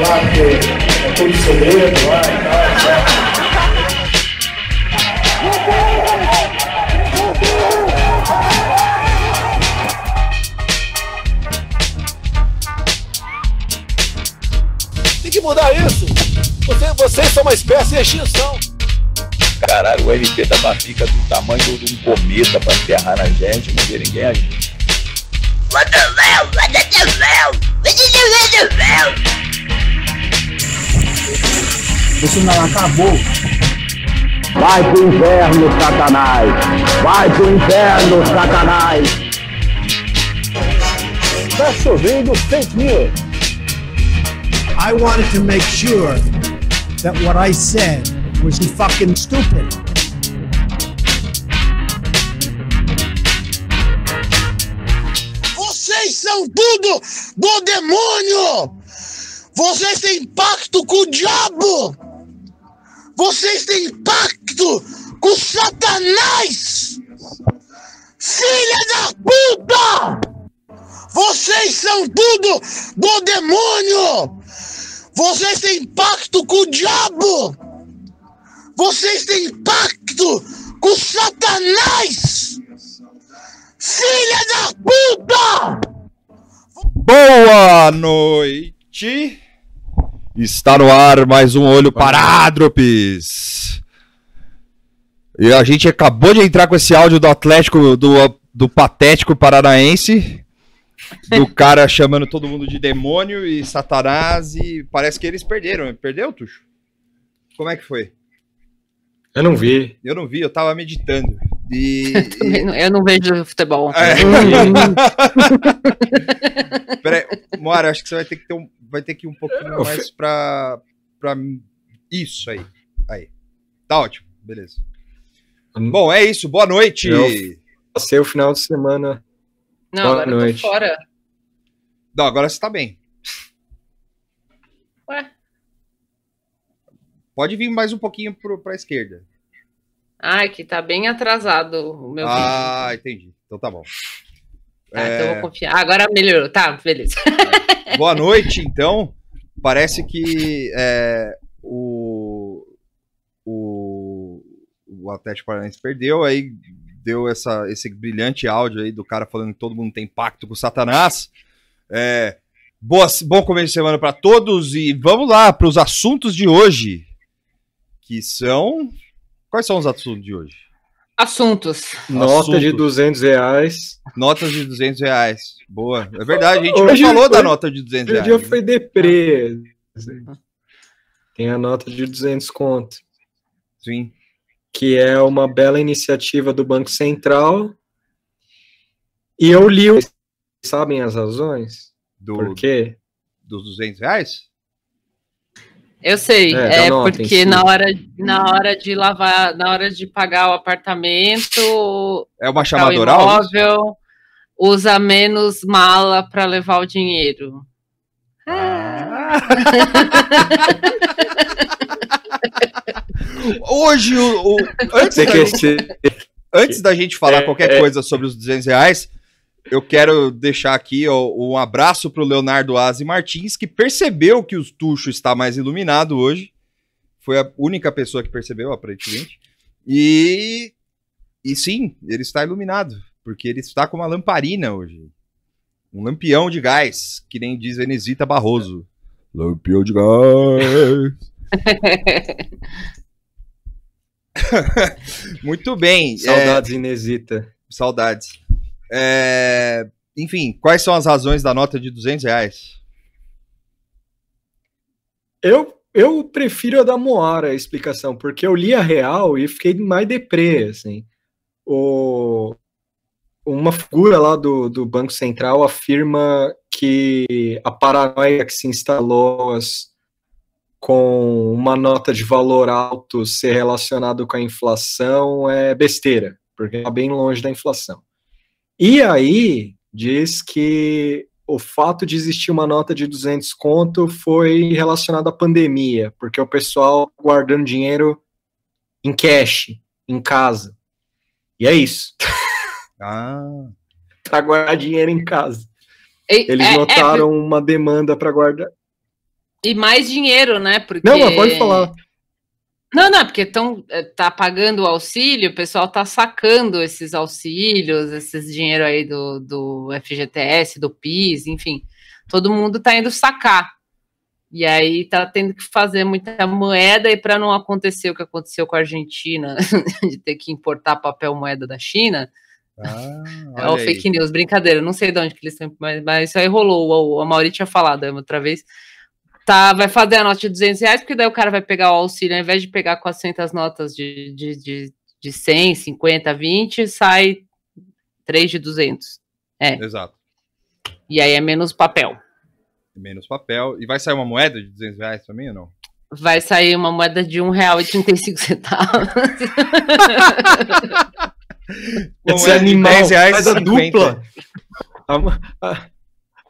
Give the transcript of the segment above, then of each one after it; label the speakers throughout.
Speaker 1: lá, porque é todo segredo lá e tal, certo?
Speaker 2: Tem que mudar isso. Você, vocês são uma espécie de extinção.
Speaker 3: Caralho, o MP da Bafica do tamanho de um cometa pra enterrar na gente, não vê ninguém agir.
Speaker 4: What the hell? What the hell? What the hell?
Speaker 5: Você não acabou.
Speaker 6: Vai pro inferno, Satanás! Vai pro inferno, Satanás!
Speaker 1: Tá chovendo fake news.
Speaker 5: I wanted to make sure that what I said was fucking stupid.
Speaker 7: Vocês são tudo do demônio! Vocês têm pacto com o diabo! Vocês têm pacto com Satanás! Filha da puta! Vocês são tudo do demônio! Vocês têm pacto com o diabo! Vocês têm pacto com Satanás! Filha da puta!
Speaker 8: Boa noite! Está no ar mais um Olho Parádropes. E a gente acabou de entrar com esse áudio do Atlético, do, do Patético Paranaense. Do cara chamando todo mundo de demônio e satanás. E parece que eles perderam. Perdeu, Tuxo? Como é que foi?
Speaker 9: Eu não vi.
Speaker 8: Eu não vi, eu tava meditando. E,
Speaker 10: Também não- Eu não vejo futebol.
Speaker 8: É. Peraí, Moara, acho que você vai ter que ter um, vai ter que ir um pouquinho
Speaker 9: Eu
Speaker 8: mais pra, pra. Isso aí. Aí. Tá ótimo, beleza. Bom, é isso. Boa noite.
Speaker 9: Eu passei o final de semana.
Speaker 10: Não,
Speaker 9: Boa
Speaker 10: agora eu
Speaker 9: noite.
Speaker 10: tô fora.
Speaker 8: Não, agora você tá bem.
Speaker 10: Ué?
Speaker 8: Pode vir mais um pouquinho pro, pra esquerda.
Speaker 10: Ai, que tá bem atrasado o meu vídeo.
Speaker 8: ah, entendi. Então tá bom.
Speaker 10: Tá, então eu
Speaker 8: É,
Speaker 10: vou confiar. Agora melhorou. Tá, beleza.
Speaker 8: Boa noite, então. Parece que é, o, o, o Atlético Paranaense perdeu, aí deu essa, esse brilhante áudio aí do cara falando que todo mundo tem pacto com o Satanás. É, bom começo de semana para todos e vamos lá para os assuntos de hoje, que são... Quais são os assuntos de hoje?
Speaker 10: Assuntos.
Speaker 9: Nota de
Speaker 8: Assuntos.
Speaker 9: 200 reais.
Speaker 8: Notas de 200 reais. Boa. É verdade, a gente
Speaker 9: Hoje
Speaker 8: não falou da
Speaker 9: foi-
Speaker 8: nota de 200
Speaker 9: Hoje o
Speaker 8: reais.
Speaker 9: dia foi deprê. Tem a nota de 200 conto,
Speaker 8: Sim.
Speaker 9: que é uma bela iniciativa do Banco Central. E eu li, o- sabem as razões?
Speaker 8: Do,
Speaker 9: Por quê?
Speaker 8: dos 200 reais?
Speaker 10: Eu sei.
Speaker 9: É,
Speaker 10: É,
Speaker 9: nota
Speaker 10: porque na hora, na hora de lavar, na hora de pagar o apartamento,
Speaker 8: É uma chamada oral?
Speaker 10: imóvel, usa menos mala para levar o dinheiro.
Speaker 8: Hoje, o, o- antes, da gente, antes da gente falar
Speaker 9: É,
Speaker 8: qualquer
Speaker 9: é.
Speaker 8: coisa sobre os 200 reais, eu quero deixar aqui ó, um abraço pro Leonardo Aze Martins, que percebeu que o Tuxo está mais iluminado hoje. Foi a única pessoa que percebeu, aparentemente. E, e sim, ele está iluminado, porque ele está com uma lamparina hoje. Um lampião de gás, que nem diz Venesita Barroso. Lampião de gás. Muito bem. é,
Speaker 9: Saudades Inesita.
Speaker 8: saudades. É, enfim, quais são as razões da nota de 200 reais?
Speaker 9: Eu, eu prefiro a da Moara, a explicação, porque eu li a real e fiquei mais deprê, assim. O, uma figura lá do, do Banco Central afirma que a paranoia que se instalou as- com uma nota de valor alto ser relacionado com a inflação é besteira, porque está bem longe da inflação. E aí diz que o fato de existir uma nota de 200 conto foi relacionado à pandemia, porque o pessoal guardando dinheiro em cash, em casa. E é isso.
Speaker 8: Ah,
Speaker 9: Para guardar dinheiro em casa.
Speaker 10: E-
Speaker 9: Eles
Speaker 10: é- é
Speaker 9: notaram uma demanda para guardar.
Speaker 10: E mais dinheiro, né? Porque...
Speaker 9: Não, mas pode falar.
Speaker 10: Não, não, porque tão, eh, tá pagando o auxílio, o pessoal tá sacando esses auxílios, esses dinheiro aí do, do FGTS, do PIS, enfim. Todo mundo tá indo sacar. E aí tá tendo que fazer muita moeda e para não acontecer o que aconteceu com a Argentina, de ter que importar papel moeda da China,
Speaker 8: Ah,
Speaker 10: é o fake news, brincadeira, não sei de onde que eles estão, mas, mas isso aí rolou, o, a Mauri tinha falado outra vez, tá, vai fazer a nota de 200 reais, porque daí o cara vai pegar o auxílio, ao invés de pegar 400 notas de, de, de, de 100, 50, 20, sai 3 de 200, é,
Speaker 8: Exato.
Speaker 10: e aí é menos papel.
Speaker 8: Menos papel. E vai sair uma moeda de 200 reais também ou não?
Speaker 10: Vai sair uma moeda de um real e 35 centavos.
Speaker 8: Uma
Speaker 9: Esse
Speaker 8: moeda de
Speaker 9: animal,
Speaker 8: 10 reais
Speaker 9: moeda
Speaker 8: 50.
Speaker 9: dupla. A, a-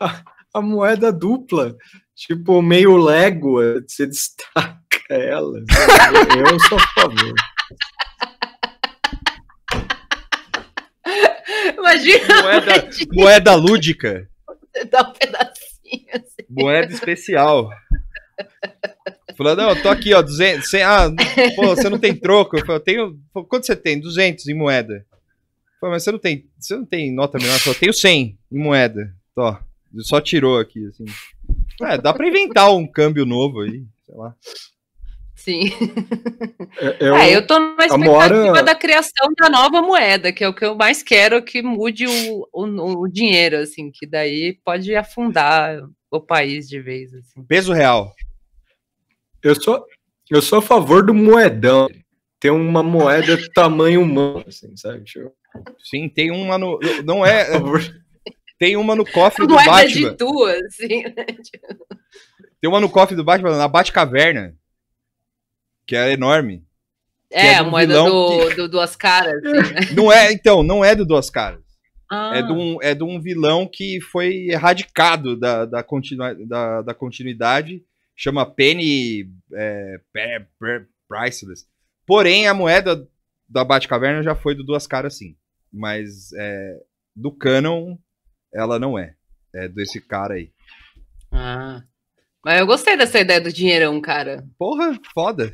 Speaker 9: a- a moeda dupla. Tipo, meio Lego, você destaca ela. Eu, sou a favor.
Speaker 10: Imagina
Speaker 8: Moeda, moeda lúdica.
Speaker 10: você dar um pedacinho. assim.
Speaker 8: Moeda especial. Falando, não, eu tô aqui, ó, 200. cem- ah, pô, você não tem troco? Eu falei, eu tenho. Pô, Quanto você tem? 200 em moeda. Falei, mas você não tem, você não tem nota menor? Eu falei, eu tenho 100 em moeda. Tó, só tirou aqui, assim. É, dá pra inventar um câmbio novo aí, sei lá.
Speaker 10: Sim.
Speaker 9: Eu,
Speaker 10: é, eu tô na expectativa
Speaker 9: Moara-
Speaker 10: da criação da nova moeda, que é o que eu mais quero que mude o, o, o dinheiro, assim, que daí pode afundar o país de vez, assim.
Speaker 8: Peso real.
Speaker 9: eu sou, eu sou a favor do moedão. Ter uma moeda tamanho humano, assim, sabe? Tipo,
Speaker 8: Sim, tem uma no. Não é. Tem uma no cofre do
Speaker 10: Moeda
Speaker 8: Batman.
Speaker 10: de duas, assim, né?
Speaker 8: Tem uma no cofre do Batman, na Batcaverna. Que é enorme.
Speaker 10: É,
Speaker 8: é
Speaker 10: a moeda do, do duas caras, assim, né?
Speaker 8: Não é, então, não é do Duas Caras.
Speaker 10: Ah,
Speaker 8: É, de um, é de um vilão que foi erradicado da, da, continua, da, da continuidade. Chama Penny é, Priceless. Porém, a moeda da Batcaverna já foi do Duas Caras, sim. Mas é, do Canon, ela não é. É desse cara aí.
Speaker 10: ah. Mas eu gostei dessa ideia do dinheirão, cara.
Speaker 8: Porra, foda.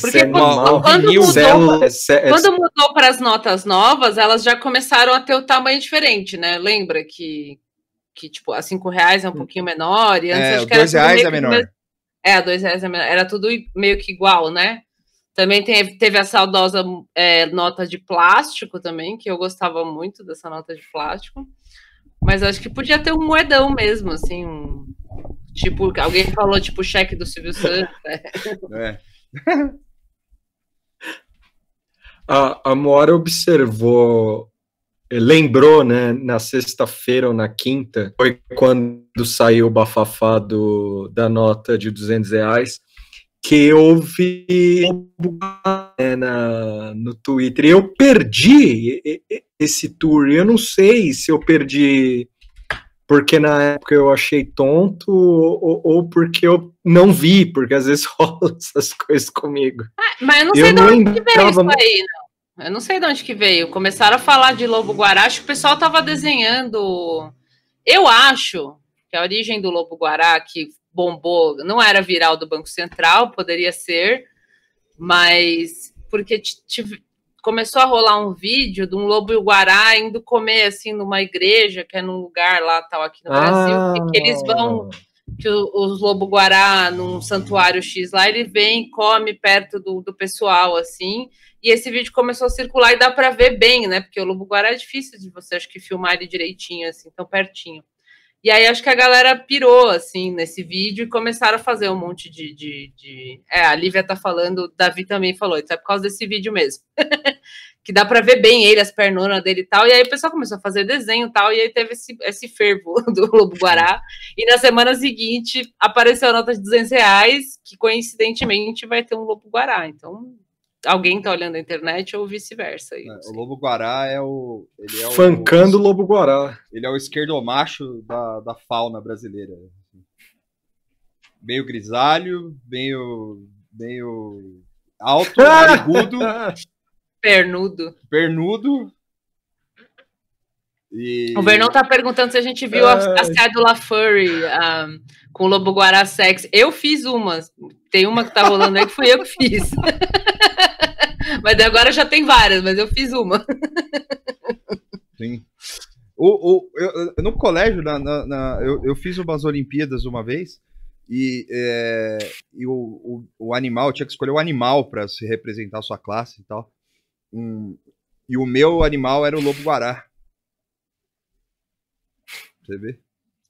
Speaker 10: Porque
Speaker 9: animal,
Speaker 10: quando mudou-
Speaker 9: cé- é-
Speaker 10: Quando mudou para as notas novas, elas já começaram a ter o tamanho diferente, né? Lembra que, que tipo, a cinco reais é um pouquinho menor, e antes
Speaker 8: É,
Speaker 10: acho que era
Speaker 8: dois reais é
Speaker 10: que
Speaker 8: menor.
Speaker 10: mesmo- É, a dois reais é menor. Era tudo meio que igual, né? Também teve, teve a saudosa é, nota de plástico também, que eu gostava muito dessa nota de plástico. Mas acho que podia ter um moedão mesmo, assim, um- tipo, alguém falou, tipo, cheque do Silvio Santos. né?
Speaker 8: É.
Speaker 9: A, a Moara observou, eh, lembrou, né, na sexta-feira ou na quinta, foi quando saiu o bafafá do, da nota de 200 reais, que houve né, na, no Twitter. Eu perdi esse tour. Eu não sei se eu perdi porque na época eu achei tonto ou, ou porque eu não vi, porque às vezes rola essas coisas comigo.
Speaker 10: Mas eu não
Speaker 9: Eu
Speaker 10: sei de
Speaker 9: não
Speaker 10: onde que veio isso aí, não. Eu não sei de onde que veio. Começaram a falar de Lobo Guará, acho que o pessoal tava desenhando. Eu acho que a origem do Lobo Guará, que bombou, não era viral do Banco Central, poderia ser, mas porque começou a rolar um vídeo de um lobo guará indo comer assim numa igreja, que é num lugar lá tal aqui no Brasil, que- que eles vão que os lobo guará num santuário X lá, ele vem, come perto do, do pessoal, assim, e esse vídeo começou a circular e dá para ver bem, né? Porque o lobo guará é difícil de você, acho que filmar ele direitinho, assim, tão pertinho. E aí acho que a galera pirou, assim, nesse vídeo e começaram a fazer um monte de. de, de- É, a Lívia tá falando, Davi também falou, isso é por causa desse vídeo mesmo. que dá para ver bem ele, as pernonas dele e tal. E aí o pessoal começou a fazer desenho e tal, e aí teve esse, esse fervo do Lobo Guará. E na semana seguinte apareceu a nota de 200 reais, que coincidentemente vai ter um Lobo Guará. Então, alguém tá olhando a internet ou vice-versa. não
Speaker 8: O. Lobo Guará é o. Ele é o
Speaker 9: Fancando o Lobo Guará.
Speaker 8: Ele é o esquerdomacho da, da fauna brasileira. Meio grisalho, meio. meio. alto, narigudo,
Speaker 10: Pernudo.
Speaker 8: pernudo. E...
Speaker 10: O Vernon tá perguntando se a gente viu a, a
Speaker 9: Ai.
Speaker 10: cédula Furry ah, com o Lobo Guará Sex. Eu fiz uma. Tem uma que tá rolando aí que fui eu que fiz. mas agora já tem várias, mas eu fiz uma.
Speaker 8: Sim. O, o, eu- no colégio, na, na- na- eu, eu fiz umas Olimpíadas uma vez e, é, e o, o, o animal, tinha que escolher o animal para se representar a sua classe e tal. Hum, e o meu animal era o lobo guará. Você vê?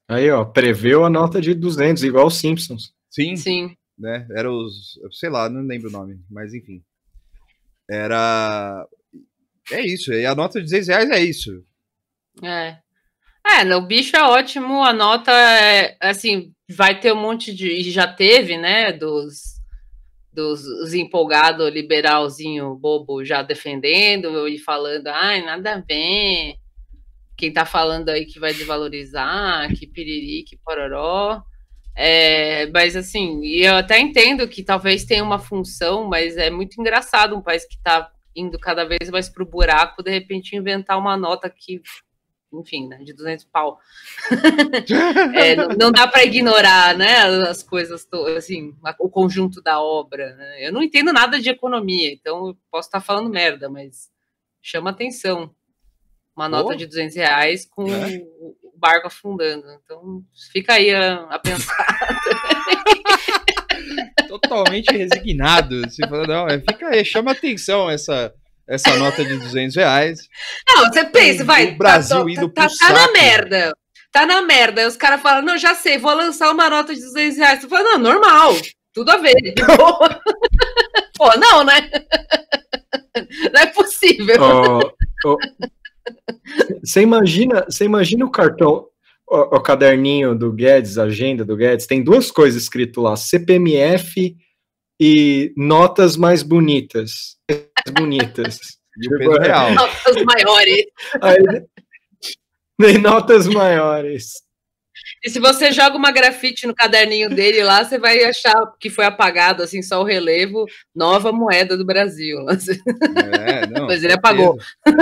Speaker 9: Aí, ó, preveu a nota de 200, igual os Simpsons.
Speaker 8: Sim,
Speaker 10: Sim.
Speaker 8: né? Era os. Sei lá, não lembro o nome, mas enfim. Era. É isso, e a nota de 16 reais é isso.
Speaker 10: É. É, no bicho é ótimo, a nota é, assim, vai ter um monte de, e já teve, né, dos, dos os empolgados liberalzinho bobo já defendendo e falando, ai, nada a ver, quem tá falando aí que vai desvalorizar, que piriri, que pororó, é, mas assim, eu até entendo que talvez tenha uma função, mas é muito engraçado um país que tá indo cada vez mais pro buraco, de repente inventar uma nota que enfim, né, de 200 pau. É, não, não dá para ignorar, né, as coisas, assim, o conjunto da obra. Né? Eu não entendo nada de economia, então eu posso estar falando merda, mas chama atenção. Uma nota
Speaker 8: Pô.
Speaker 10: de 200 reais com
Speaker 8: É.
Speaker 10: o barco afundando. Então, fica aí a, a pensar.
Speaker 8: totalmente resignado. Você fala, não, é, fica aí, chama atenção essa, essa nota de 200 reais.
Speaker 10: Não, você pensa, vai.
Speaker 8: O Brasil
Speaker 10: tá,
Speaker 8: indo
Speaker 10: tá,
Speaker 8: pro
Speaker 10: tá na
Speaker 8: saco.
Speaker 10: merda. Tá na merda. Aí os caras falam, não, já sei, vou lançar uma nota de 200 reais. Você fala, não, normal, tudo a ver. Pô, não, né? Não é possível.
Speaker 9: Ó, ó, Você imagina, você imagina o cartão, o, o caderninho do Guedes, a agenda do Guedes, tem duas coisas escrito lá, CPMF e notas mais bonitas. Mais bonitas.
Speaker 8: De peso real.
Speaker 10: Notas maiores.
Speaker 9: Aí, tem notas maiores.
Speaker 10: E se você joga uma grafite no caderninho dele lá, você vai achar que foi apagado, assim, só o relevo, nova moeda do Brasil.
Speaker 8: É, não,
Speaker 10: Mas ele apagou.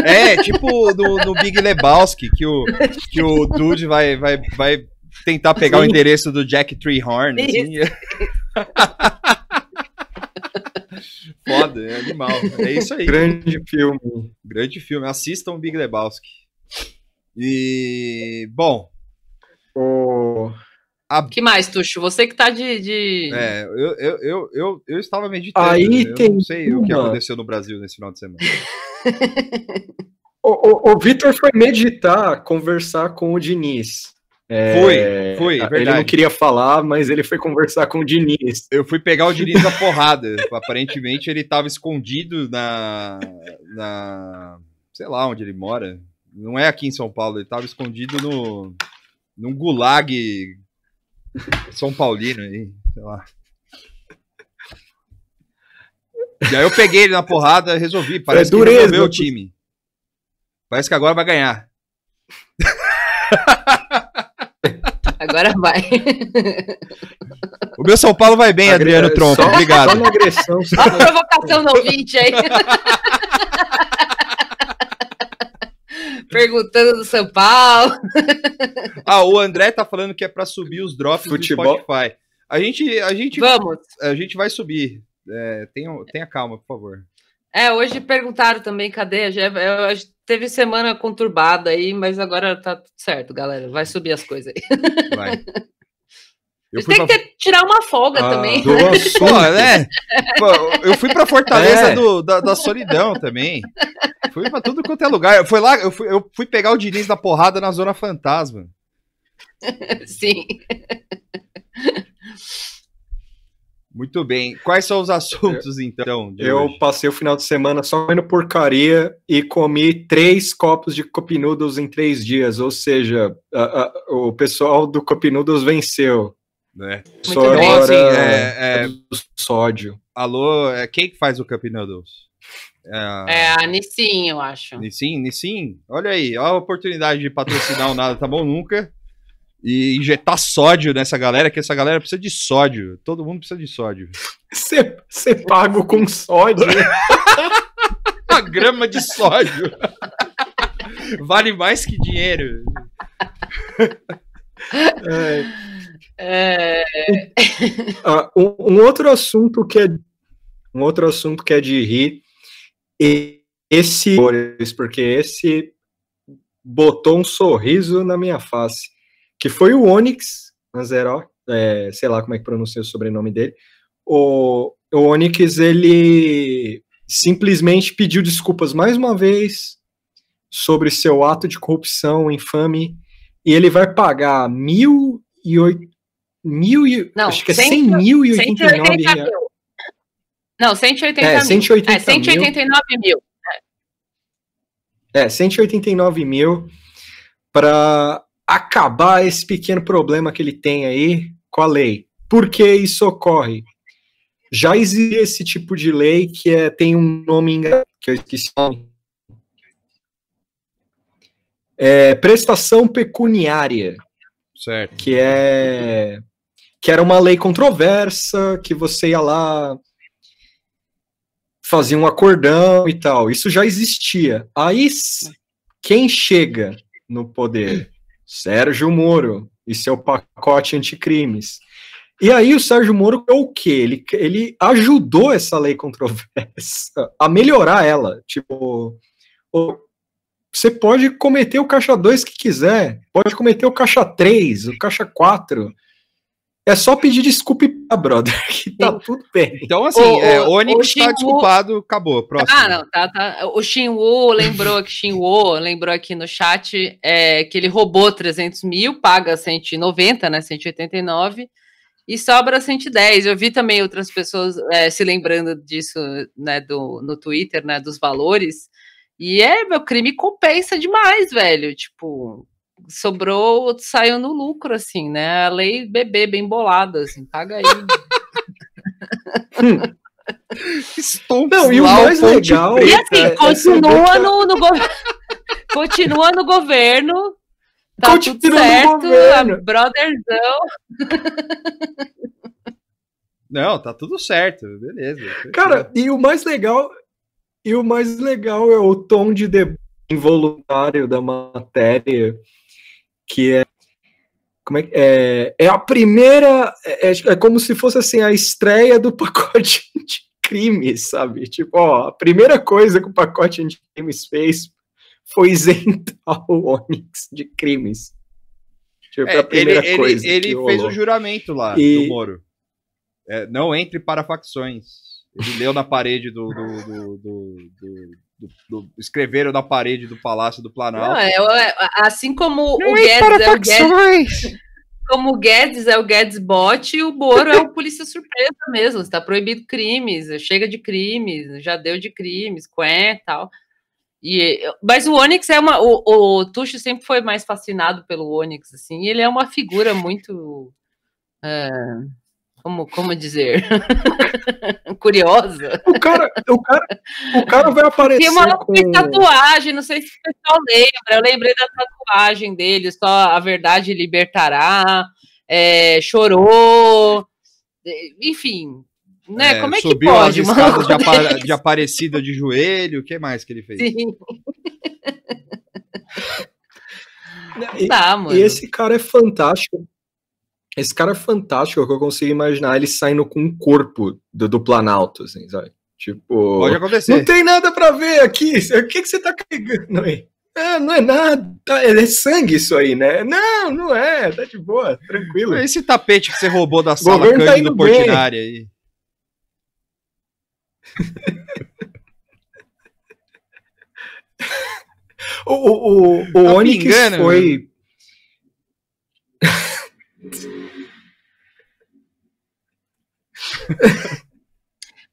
Speaker 8: É, tipo no, no Big Lebowski, que o, que o Dude vai, vai, vai tentar pegar o
Speaker 10: Sim.
Speaker 8: endereço do Jack Treehorn. Assim. Foda, é animal. É isso aí.
Speaker 9: Grande filme.
Speaker 8: Grande filme. Assistam o Big Lebowski. E, bom,
Speaker 9: O...
Speaker 10: que mais, Tuxo? Você que tá de. de...
Speaker 8: é, eu, eu, eu, eu, eu estava meditando.
Speaker 9: Aí
Speaker 8: né? eu
Speaker 9: tem
Speaker 8: não sei o que
Speaker 9: uma.
Speaker 8: aconteceu no Brasil nesse final de semana.
Speaker 9: O, o, o Vitor foi meditar, conversar com o Diniz. É,
Speaker 8: Foi, foi,
Speaker 9: Ele
Speaker 8: verdade.
Speaker 9: não queria falar, mas ele foi conversar com o Diniz.
Speaker 8: Eu fui pegar o Diniz da porrada. Aparentemente ele estava escondido na, na. Sei lá onde ele mora. Não é aqui em São Paulo, ele estava escondido no. Num gulag São Paulino aí, sei lá. E aí eu peguei ele na porrada e resolvi. Parece que
Speaker 9: dureza,
Speaker 8: resolveu o
Speaker 9: tu-
Speaker 8: time. Parece que agora vai ganhar.
Speaker 10: Agora vai.
Speaker 8: O meu São Paulo vai bem,
Speaker 9: Agre-
Speaker 8: Adriano Tronco.
Speaker 9: só-
Speaker 8: Obrigado.
Speaker 9: Só na agressão.
Speaker 10: Olha a provocação no ouvinte aí. Perguntando do São Paulo.
Speaker 8: Ah, o André tá falando que é pra subir os drops
Speaker 9: Futebol.
Speaker 8: do Spotify. A gente, a gente,
Speaker 10: Vamos.
Speaker 8: a gente vai subir. É, tenha, tenha calma, por favor.
Speaker 10: É, hoje perguntaram também, cadê? Já, eu teve semana conturbada aí, mas agora tá tudo certo, galera. Vai subir as coisas aí.
Speaker 8: Vai. Eu fui
Speaker 10: têm
Speaker 8: pra...
Speaker 10: que ter- tirar uma folga
Speaker 9: Ah,
Speaker 10: também.
Speaker 9: do.
Speaker 8: Pô, né? Pô, eu fui pra Fortaleza
Speaker 9: É.
Speaker 8: do- da, da solidão também. Fui pra tudo quanto é lugar. Foi lá, eu fui, eu fui pegar o Diniz da porrada na Zona Fantasma.
Speaker 10: Sim.
Speaker 8: Muito bem. Quais são os assuntos, então?
Speaker 9: Eu
Speaker 8: hoje?
Speaker 9: passei o final de semana só comendo porcaria e comi três copos de Cup Noodles em três dias. Ou seja, a- a- o pessoal do Cup Noodles venceu.
Speaker 8: Né?
Speaker 9: Só
Speaker 10: bem.
Speaker 8: Assim,
Speaker 9: agora
Speaker 8: é, é,
Speaker 9: do sódio.
Speaker 8: alô, é, quem que faz o Cup Noodles? É,
Speaker 10: É a Nissin, eu acho.
Speaker 8: Nissin, Nissin, olha aí, olha a oportunidade de patrocinar o Nada Tá Bom Nunca e injetar sódio nessa galera, que essa galera precisa de sódio. Todo mundo precisa de sódio.
Speaker 9: Você você pago com sódio.
Speaker 8: Uma grama de sódio. Vale mais que dinheiro.
Speaker 9: É,
Speaker 10: É,
Speaker 9: ah, um, um outro assunto que é um outro assunto que é de rir, e esse porque esse botou um sorriso na minha face, que foi o Onyx Anzero, é, sei lá como é que pronuncia o sobrenome dele. O, o Onyx ele simplesmente pediu desculpas mais uma vez sobre seu ato de corrupção infame e ele vai pagar mil e oito mil e,
Speaker 10: Não,
Speaker 9: acho que é
Speaker 10: 100
Speaker 9: 100 mil e 89
Speaker 10: 180
Speaker 9: reais.
Speaker 10: mil. Não, 180
Speaker 9: É,
Speaker 10: mil.
Speaker 9: 180
Speaker 10: é, 189 mil.
Speaker 9: É, 189 mil para acabar esse pequeno problema que ele tem aí com a lei. Por que isso ocorre? Já existe esse tipo de lei que é, tem um nome que eu esqueci o nome. É, prestação pecuniária,
Speaker 8: Certo.
Speaker 9: que é que era uma lei controversa, que você ia lá fazia um acordão e tal. Isso já existia. Aí quem chega no poder? Sérgio Moro e seu pacote anticrimes. E aí o Sérgio Moro é o quê? Ele, ele ajudou essa lei controversa a melhorar ela. Tipo, você pode cometer o caixa 2 que quiser, pode cometer o caixa 3, o caixa 4. É só pedir desculpa, e brother, que tá tudo bem.
Speaker 8: Então, assim,
Speaker 10: O-
Speaker 8: é,
Speaker 10: o-
Speaker 8: Onyx
Speaker 10: o
Speaker 8: tá desculpado, acabou. Próximo.
Speaker 10: Ah, não, tá, tá. O Shinwoo lembrou que Shinwoo lembrou aqui no chat é, que ele roubou 300 mil, paga 190, né, 189, e sobra 110. Eu vi também outras pessoas é, se lembrando disso, né, do, no Twitter, né, dos valores, e é, meu crime compensa demais, velho, tipo... Sobrou, saiu no lucro, assim, né? A lei bebê bem bolada, assim, paga aí.
Speaker 8: Estou
Speaker 9: Não, e o mais legal-.
Speaker 10: E assim, continua
Speaker 9: essa
Speaker 10: no, no go- continua no governo. Tá
Speaker 9: Continua
Speaker 10: tudo
Speaker 9: no
Speaker 10: certo,
Speaker 9: governo.
Speaker 10: a brotherzão.
Speaker 8: Não, tá tudo certo, beleza.
Speaker 9: Cara, e o mais legal, e o mais legal é o tom de debate involuntário da matéria, que é como é, é, é a primeira, é, é- é como se fosse assim a estreia do pacote de crimes, sabe? Tipo, ó, a primeira coisa que o pacote de crimes fez foi isentar o Onyx de crimes. Tipo,
Speaker 8: É,
Speaker 9: a primeira
Speaker 8: ele,
Speaker 9: coisa.
Speaker 8: ele, ele fez o juramento lá
Speaker 9: E-
Speaker 8: do Moro. É, não entre para facções. Ele leu na parede do. do, do, do- do- do- do- escreveram na parede do Palácio do
Speaker 10: Não,
Speaker 8: Planalto.
Speaker 10: é, é, assim como o Guedes é o Guedes, como o Guedes é o Guedes bot, o Moro é o polícia surpresa mesmo. Está proibido crimes, chega de crimes, já deu de crimes, quen tal. E, mas o Onyx é uma. O, o Tuxo sempre foi mais fascinado pelo Onyx, assim, e ele é uma figura muito. é, como, como dizer? Curiosa.
Speaker 9: O cara, o cara, o cara vai aparecer
Speaker 10: Tem uma
Speaker 9: com...
Speaker 10: tatuagem, não sei se o pessoal lembra. Eu lembrei da tatuagem dele, só a verdade libertará, é, chorou, é, enfim. Né?
Speaker 8: É,
Speaker 10: Como é que
Speaker 8: subiu
Speaker 10: pode,
Speaker 8: as
Speaker 10: mano?
Speaker 8: escadas de, apa- de Aparecida de joelho. O que mais que ele fez?
Speaker 10: Sim,
Speaker 9: E,
Speaker 10: tá, mano.
Speaker 9: e esse cara é fantástico. Esse cara é fantástico, que eu consigo imaginar ele saindo com um corpo do, do Planalto, assim, sabe? Tipo,
Speaker 8: Pode acontecer.
Speaker 9: não tem nada pra ver aqui. O que, que você tá carregando aí? Ah, não é nada. tá- É sangue isso aí, né? Não, não é. Tá de boa, tranquilo.
Speaker 8: Esse tapete que você roubou da sala
Speaker 9: tá
Speaker 8: Cândido
Speaker 9: bem.
Speaker 8: Portinari aí.
Speaker 9: O, o, o, o
Speaker 8: Tá pingando,
Speaker 9: foi.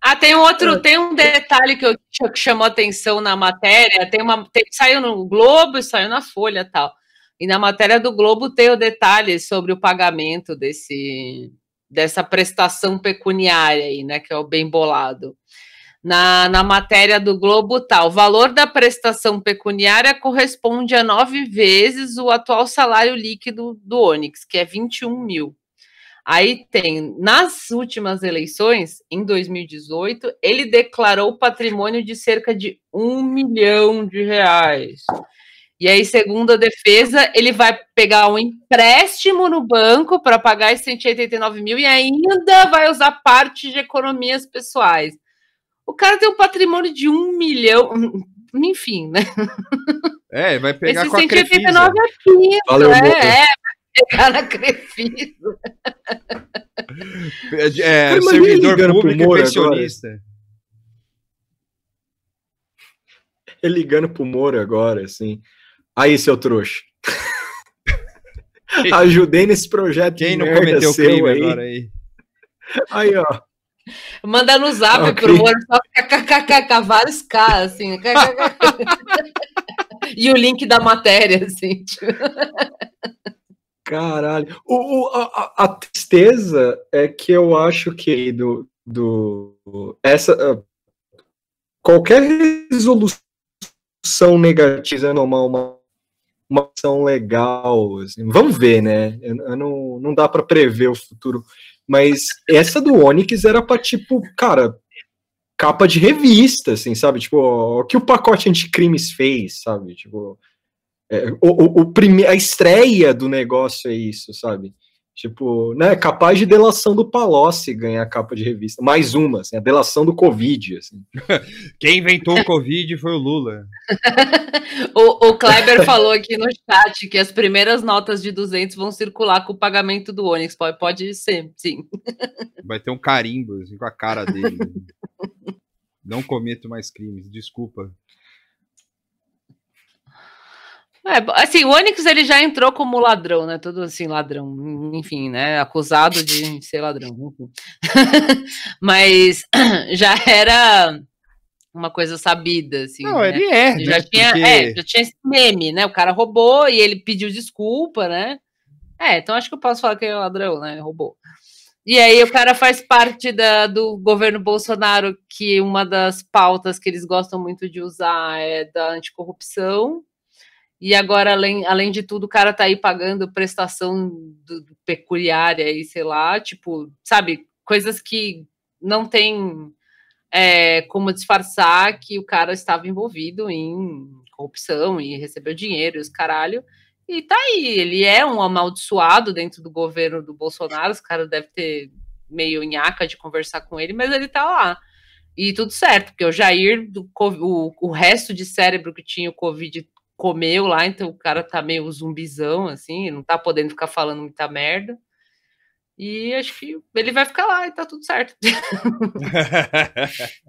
Speaker 10: Ah, tem um outro, tem um detalhe que, eu, que chamou atenção na matéria. Tem uma, tem- saiu no Globo e saiu na Folha tal. E na matéria do Globo tem o detalhe sobre o pagamento desse dessa prestação pecuniária aí, né? Que é o bem bolado. Na, na matéria do Globo tal, o valor da prestação pecuniária corresponde a nove vezes o atual salário líquido do Onyx, que é 21 mil. Aí tem, nas últimas eleições, em 2018, ele declarou patrimônio de cerca de um milhão de reais. E aí, segundo a defesa, ele vai pegar um empréstimo no banco para pagar esses 189 mil e ainda vai usar parte de economias pessoais. O cara tem um patrimônio de um milhão, enfim, né?
Speaker 8: É, vai pegar
Speaker 10: Esse
Speaker 8: com a
Speaker 10: 189
Speaker 8: Crefisa.
Speaker 10: é piso,
Speaker 9: Valeu,
Speaker 10: é,
Speaker 9: Boca.
Speaker 10: é, vai pegar na Crefisa.
Speaker 8: É, é, servidor
Speaker 9: ligando pro
Speaker 8: público e
Speaker 9: Moro
Speaker 8: pensionista.
Speaker 9: Ele ligando pro Moro agora, assim. Aí, seu trouxa. Ajudei nesse projeto. de
Speaker 8: Quem não cometeu crime
Speaker 9: aí.
Speaker 8: agora aí?
Speaker 9: Aí, ó.
Speaker 10: Manda no zap
Speaker 9: Ok.
Speaker 10: pro Moro, só kkkk, vários K, assim. e o link da matéria, assim. tipo.
Speaker 9: Caralho. O, o- a, a- a tristeza é que eu acho que do, do essa ah, qualquer resolução negativa é normal, uma, uma ação legal. assim. Vamos ver, né? Eu, eu não, não dá para prever o futuro. Mas essa do Onix era pra, tipo, cara, capa de revista, assim, sabe? Tipo, o que o pacote anticrimes fez, sabe? Tipo, é, o, o, o prime... a estreia do negócio é isso, sabe? Tipo, né, capaz de delação do Palocci ganhar capa de revista. Mais uma, assim, a delação do Covid, assim.
Speaker 8: Quem inventou o Covid foi o Lula.
Speaker 10: O, o Kleber falou aqui no chat que as primeiras notas de 200 vão circular com o pagamento do Onix. Pode, pode ser, sim.
Speaker 8: Vai ter um carimbo assim, com a cara dele. Não cometo mais crimes, desculpa.
Speaker 10: É, assim, o Onix ele já entrou como ladrão, né? Todo assim, ladrão, enfim, né? Acusado de ser ladrão. Mas já era uma coisa sabida, assim.
Speaker 8: Não,
Speaker 10: né?
Speaker 8: ele é,
Speaker 10: já
Speaker 8: né?
Speaker 10: tinha,
Speaker 8: Porque-
Speaker 10: é, já tinha esse meme, né? O cara roubou e ele pediu desculpa, né? É, então acho que eu posso falar que é ladrão, né? Roubou. E aí o cara faz parte da, do governo Bolsonaro, que uma das pautas que eles gostam muito de usar é da anticorrupção. E agora, além, além de tudo, o cara tá aí pagando prestação do, do peculiária e sei lá, tipo, sabe, coisas que não tem é, como disfarçar que o cara estava envolvido em corrupção e recebeu dinheiro e os caralho. E tá aí, ele é um amaldiçoado dentro do governo do Bolsonaro, os caras devem ter meio nhaca de conversar com ele, mas ele tá lá. E tudo certo, porque o Jair, do, o, o resto de cérebro que tinha o Covid comeu lá, então o cara tá meio zumbizão, assim, não tá podendo ficar falando muita merda. E acho que ele vai ficar lá e tá tudo certo.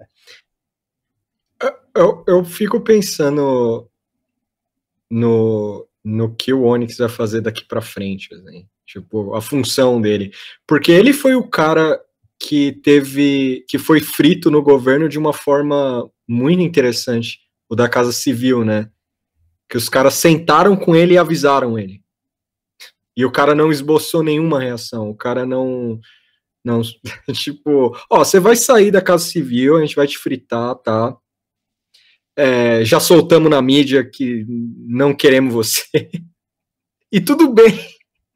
Speaker 9: Eu, eu fico pensando no, no que o Onix vai fazer daqui pra frente, assim. Tipo, a função dele. Porque ele foi o cara que teve. que foi frito no governo de uma forma muito interessante. O da Casa Civil, né? Que os caras sentaram com ele e avisaram ele. E o cara não esboçou nenhuma reação. O cara não. Não, tipo, ó, você vai sair da Casa Civil, a gente vai te fritar, tá? É, já soltamos na mídia que não queremos você. E tudo bem.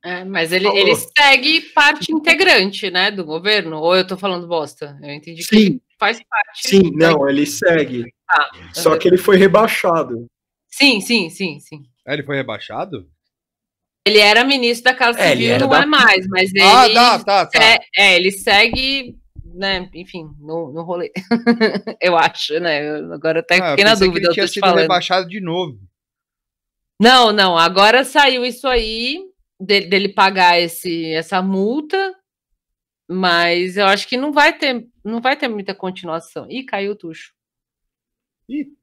Speaker 10: É, mas ele,
Speaker 9: Falou.
Speaker 10: ele segue parte integrante, né, do governo? Ou eu tô falando bosta? Eu entendi que
Speaker 9: Sim.
Speaker 10: ele faz parte.
Speaker 9: Sim, não, ele segue.
Speaker 10: Tá.
Speaker 9: Só que ele foi rebaixado.
Speaker 10: Sim, sim, sim, sim.
Speaker 8: Ah, ele foi rebaixado?
Speaker 10: Ele era ministro da Casa
Speaker 9: É, ele
Speaker 10: Civil, não
Speaker 9: da-
Speaker 10: é mais, mas ele.
Speaker 8: Ah, tá, tá, tá.
Speaker 10: É, é, ele segue, né, enfim, no, no rolê. eu acho, né? eu- Agora até
Speaker 8: Ah,
Speaker 10: fiquei na
Speaker 8: pensei que
Speaker 10: dúvida,
Speaker 8: ele
Speaker 10: eu
Speaker 8: tinha sido
Speaker 10: falando.
Speaker 8: rebaixado de novo.
Speaker 10: Não, não, agora saiu isso aí dele, dele pagar esse, essa multa, mas eu acho que não vai ter, não vai ter muita continuação. Ih, caiu o tucho.
Speaker 8: Ih.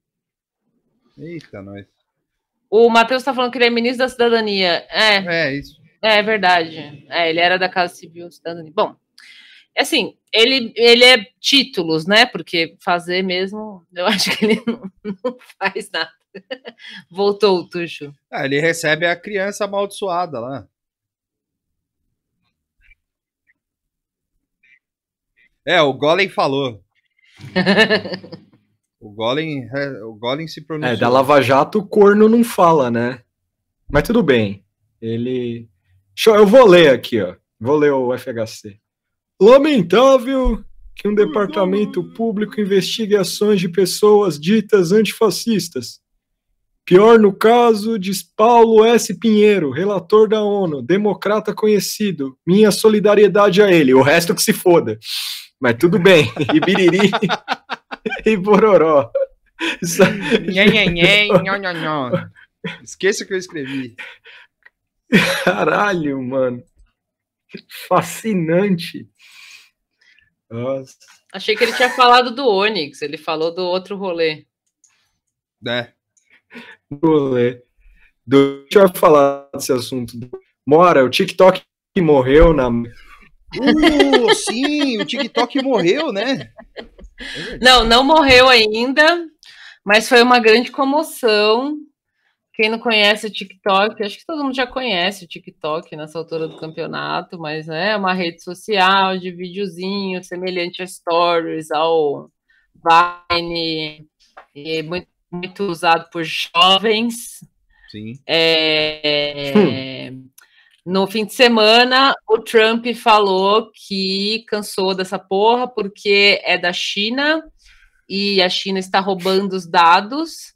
Speaker 8: Eita, nós.
Speaker 10: O Matheus tá falando que ele é ministro da cidadania. É,
Speaker 8: É, isso.
Speaker 10: é verdade. É, ele era da Casa Civil Cidadania. Bom, assim, ele, ele é títulos, né? Porque fazer mesmo, eu acho que ele não, não faz nada. Voltou o tucho.
Speaker 8: Ah, ele recebe a criança amaldiçoada lá. É, o Golem falou. O Golem, é, o Golem se pronunciou.
Speaker 9: É, da Lava Jato o corno não fala, né? Mas tudo bem. Ele. Eu vou ler aqui, ó. Vou ler o FHC. Lamentável que um departamento público investigue ações de pessoas ditas antifascistas. Pior no caso, diz Paulo S. Pinheiro, relator da ONU, democrata conhecido. Minha solidariedade a ele. O resto que se foda. Mas tudo bem. E biriri e bororó. Isso-.
Speaker 8: Esqueça o que eu escrevi.
Speaker 9: Caralho, mano. Fascinante. Nossa.
Speaker 10: Achei que ele tinha falado do Onix, ele falou do outro rolê.
Speaker 8: Né?
Speaker 9: rolê. Do... Deixa eu falar desse assunto. Mora, o TikTok morreu na.
Speaker 8: Uh, sim, o TikTok morreu, né?
Speaker 10: Não, não morreu ainda, mas foi uma grande comoção. Quem não conhece o TikTok, acho que todo mundo já conhece o TikTok nessa altura do campeonato, mas né, é uma rede social de videozinho semelhante a Stories, ao Vine, e muito, muito usado por jovens.
Speaker 8: Sim.
Speaker 10: É, No fim de semana, o Trump falou que cansou dessa porra porque é da China e a China está roubando os dados.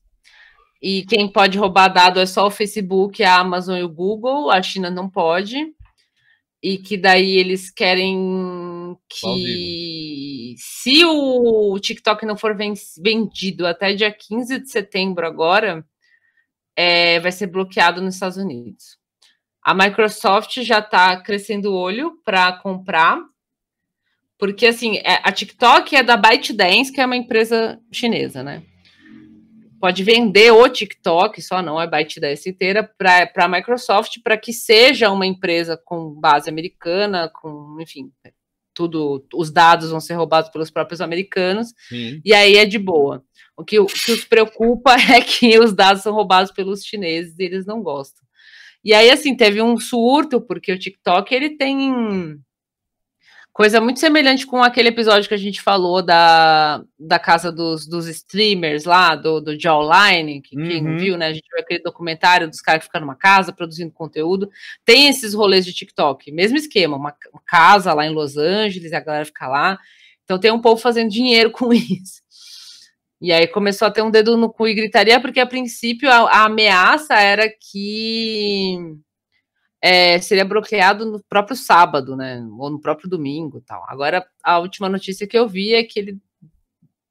Speaker 10: E quem pode roubar dado é só o Facebook, a Amazon e o Google, a China não pode. E que daí eles querem que, se o TikTok não for ven- vendido até dia 15 de setembro agora, é, vai ser bloqueado nos Estados Unidos. A Microsoft já está crescendo o olho para comprar, porque assim, é- a TikTok é da ByteDance, que é uma empresa chinesa, né? Pode vender o TikTok, só não a ByteDance inteira, para a Microsoft, para que seja uma empresa com base americana, com, enfim, tudo, os dados vão ser roubados pelos próprios americanos,
Speaker 8: Sim.
Speaker 10: e aí é de boa. O que, o que os preocupa é que os dados são roubados pelos chineses e eles não gostam. E aí, assim, teve um surto, porque o TikTok, ele tem coisa muito semelhante com aquele episódio que a gente falou da, da casa dos, dos streamers lá, do, do Jawline, que quem
Speaker 8: Uhum.
Speaker 10: viu, né? A gente viu aquele documentário dos caras que ficam numa casa produzindo conteúdo. Tem esses rolês de TikTok, mesmo esquema, uma, uma casa lá em Los Angeles, a galera fica lá. Então tem um povo fazendo dinheiro com isso. E aí começou a ter um dedo no cu e gritaria, porque a princípio a, a ameaça era que é, seria bloqueado no próprio sábado, né? Ou no próprio domingo tal. Agora, a última notícia que eu vi é que ele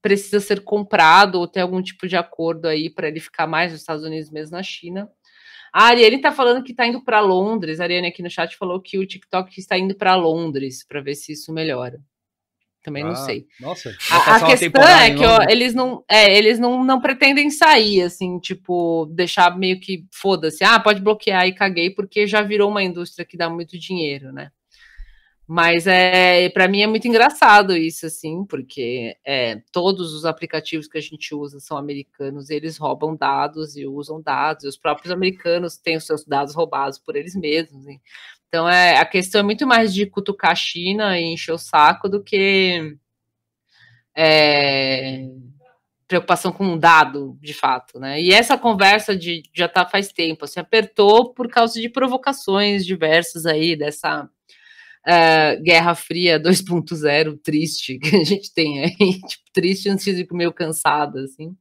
Speaker 10: precisa ser comprado ou ter algum tipo de acordo aí para ele ficar mais nos Estados Unidos, mesmo na China. A Ariane tá falando que tá indo para Londres. A Ariane aqui no chat falou que o TikTok está indo para Londres para ver se isso melhora. Também não
Speaker 8: Ah,
Speaker 10: sei.
Speaker 8: Nossa.
Speaker 10: A, a questão é que ó, eles não, é, eles não, não pretendem sair, assim, tipo, deixar meio que foda-se, ah, pode bloquear e caguei, porque já virou uma indústria que dá muito dinheiro, né? Mas é, para mim é muito engraçado isso, assim, porque é, todos os aplicativos que a gente usa são americanos, eles roubam dados e usam dados, e os próprios americanos têm os seus dados roubados por eles mesmos. hein? Então é, a questão é muito mais de cutucar a China e encher o saco do que é, preocupação com um dado, de fato, né? E essa conversa de já tá faz tempo, assim, apertou por causa de provocações diversas aí dessa eh, Guerra Fria 2.0 triste que a gente tem aí, tipo, triste antes de meio cansada, assim.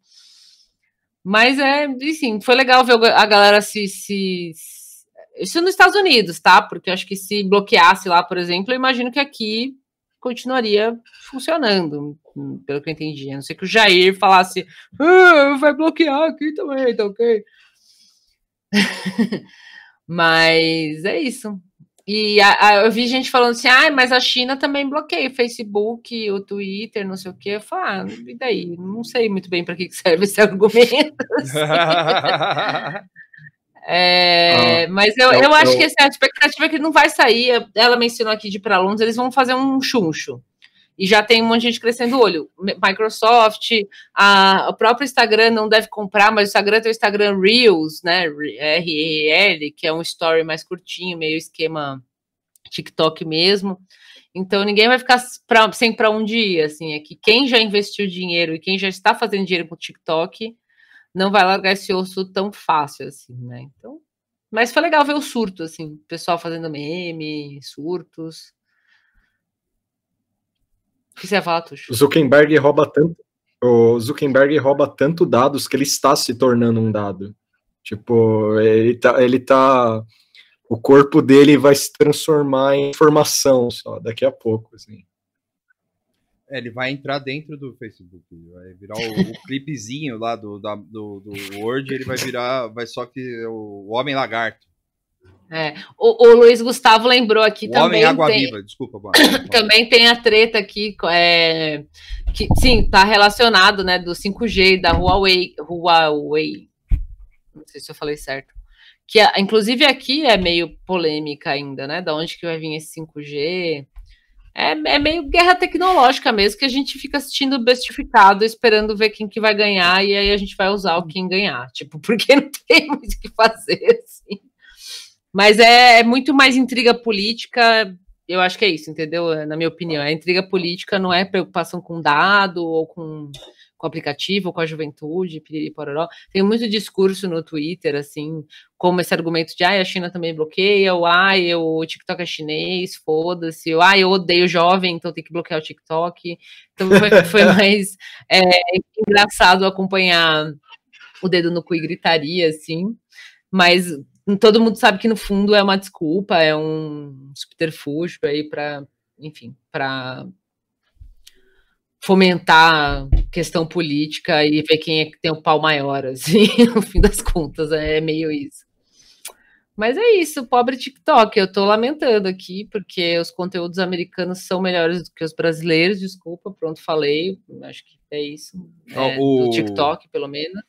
Speaker 10: Mas é, enfim, foi legal ver a galera se, se. Isso nos Estados Unidos, tá? Porque eu acho que se bloqueasse lá, por exemplo, eu imagino que aqui continuaria funcionando, pelo que eu entendi. A não ser que o Jair falasse, ah, vai bloquear aqui também, tá ok? Mas é isso. E a- a- eu vi gente falando assim, ah, mas a China também bloqueia o Facebook, o Twitter, não sei o quê. Eu falo, ah, e daí? Não sei muito bem para que serve esse argumento. É,
Speaker 9: Ah,
Speaker 10: mas eu,
Speaker 9: eu-
Speaker 10: eu acho
Speaker 9: eu-
Speaker 10: que assim, a expectativa é que não vai sair. Ela mencionou aqui de ir para Londres, eles vão fazer um chuncho. E já tem um monte de gente crescendo o olho. Mi- Microsoft, a, o próprio Instagram não deve comprar, mas o Instagram tem o Instagram Reels, né? R-E-L, que é um story mais curtinho, meio esquema TikTok mesmo. Então ninguém vai ficar pra, sem para um dia, assim, é que quem já investiu dinheiro e quem já está fazendo dinheiro com o TikTok não vai largar esse osso tão fácil assim, né? Então, mas foi legal ver o surto, assim, o pessoal fazendo meme, surtos. O que você ia falar, Tuxo?
Speaker 9: Zuckerberg rouba tanto. O Zuckerberg rouba tanto dados que ele está se tornando um dado. Tipo, ele tá, ele tá. O corpo dele vai se transformar em informação só daqui a pouco, assim.
Speaker 8: É, ele vai entrar dentro do Facebook, vai virar o, o clipezinho lá do, da, do, do Word, ele vai virar, vai só que o, Homem Lagarto.
Speaker 10: É, o, o Luiz Gustavo lembrou aqui
Speaker 8: O
Speaker 10: também.
Speaker 8: Homem Água
Speaker 10: tem-
Speaker 8: Viva, desculpa, Boa.
Speaker 10: também tem a treta aqui, é, que sim, tá relacionado, né, do 5G da Huawei, Huawei, não sei se eu falei certo, que inclusive aqui é meio polêmica ainda, né, da onde que vai vir esse 5G, é, é meio guerra tecnológica mesmo, que a gente fica assistindo bestificado, esperando ver quem que vai ganhar, e aí a gente vai usar o quem ganhar, tipo, porque não tem muito o que fazer, assim. Mas é, é muito mais intriga política eu acho que é isso, entendeu? Na minha opinião, a intriga política não é preocupação com dado ou com, com aplicativo ou com a juventude, piriri pororó. Tem muito discurso no Twitter, assim, como esse argumento de, ah, a China também bloqueia, ou, ah, o TikTok é chinês, foda-se, ou, ah, eu odeio jovem, então tem que bloquear o TikTok. Então foi, foi mais é, engraçado acompanhar o dedo no cu e gritaria, assim, mas todo mundo sabe que no fundo é uma desculpa, é um subterfúgio aí para, enfim, para fomentar questão política e ver quem é que tem o pau maior, assim, no fim das contas, é meio isso. Mas é isso, pobre TikTok, eu tô lamentando aqui, porque os conteúdos americanos são melhores do que os brasileiros, desculpa, pronto, falei, acho que é isso, é,
Speaker 8: o-
Speaker 10: do TikTok, pelo menos.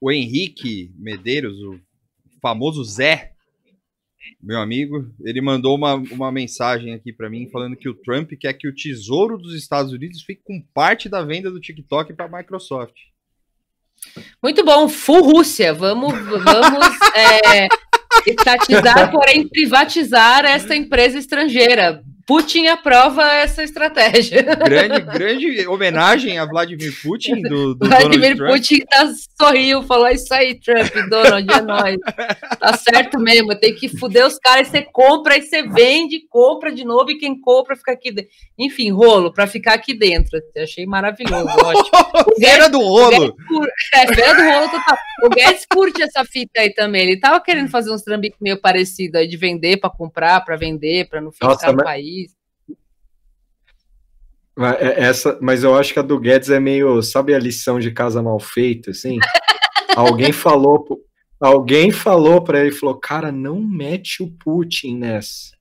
Speaker 8: O Henrique Medeiros, o famoso Zé, meu amigo, ele mandou uma, uma mensagem aqui pra mim falando que o Trump quer que o tesouro dos Estados Unidos fique com parte da venda do TikTok para a Microsoft.
Speaker 10: Muito bom, full Rússia. Vamos, vamos é, estatizar, porém privatizar esta empresa estrangeira. Putin aprova essa estratégia.
Speaker 8: Grande, grande homenagem a Vladimir Putin do, do
Speaker 10: Vladimir
Speaker 8: Donald Trump.
Speaker 10: Putin tá, sorriu, falou isso aí, Trump, Donald, é nóis. Tá certo mesmo, tem que fuder os caras, você compra, aí você vende, compra de novo, e quem compra fica aqui dentro. Enfim, rolo, para ficar aqui dentro. Achei maravilhoso, ótimo. O
Speaker 8: Feira do rolo.
Speaker 10: Guedes cur- É, feira do rolo total. O Guedes curte essa fita aí também. Ele tava querendo fazer uns trambiques meio parecidos aí de vender para comprar, para vender, para não ficar
Speaker 9: Nossa,
Speaker 10: no
Speaker 9: mas-
Speaker 10: país.
Speaker 9: Mas é- Essa, mas eu acho que a do Guedes é meio, sabe a lição de casa mal feita, assim? alguém falou, alguém falou para ele, falou, cara, não mete o Putin nessa.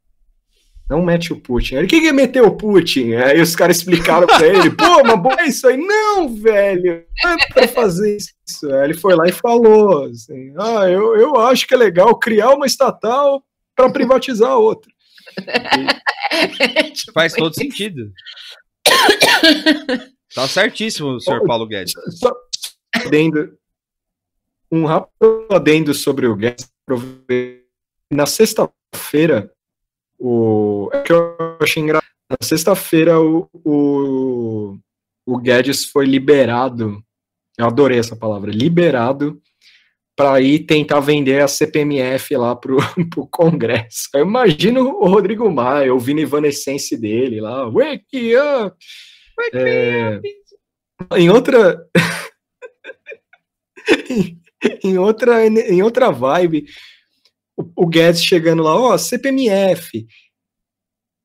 Speaker 9: Não mete o Putin. Ele, o que que é meter o Putin? Aí os caras explicaram pra ele, pô, mas bom, é isso aí. Não, velho, não é pra fazer isso. Aí ele foi lá e falou, assim, ah, eu, eu acho que é legal criar uma estatal para privatizar a outra.
Speaker 8: Faz todo sentido. Tá certíssimo, senhor Paulo Guedes.
Speaker 9: Só adendo, um rápido adendo sobre o Guedes. Na sexta-feira, o é que eu achei engraçado. Na sexta-feira, o, o, o Guedes foi liberado. Eu adorei essa palavra, liberado para ir tentar vender a CPMF lá pro, pro Congresso. Eu imagino o Rodrigo Maia ouvindo Evanescence dele lá, wake up! É, em outra em, em outra em outra vibe o, o Guedes chegando lá ó CPMF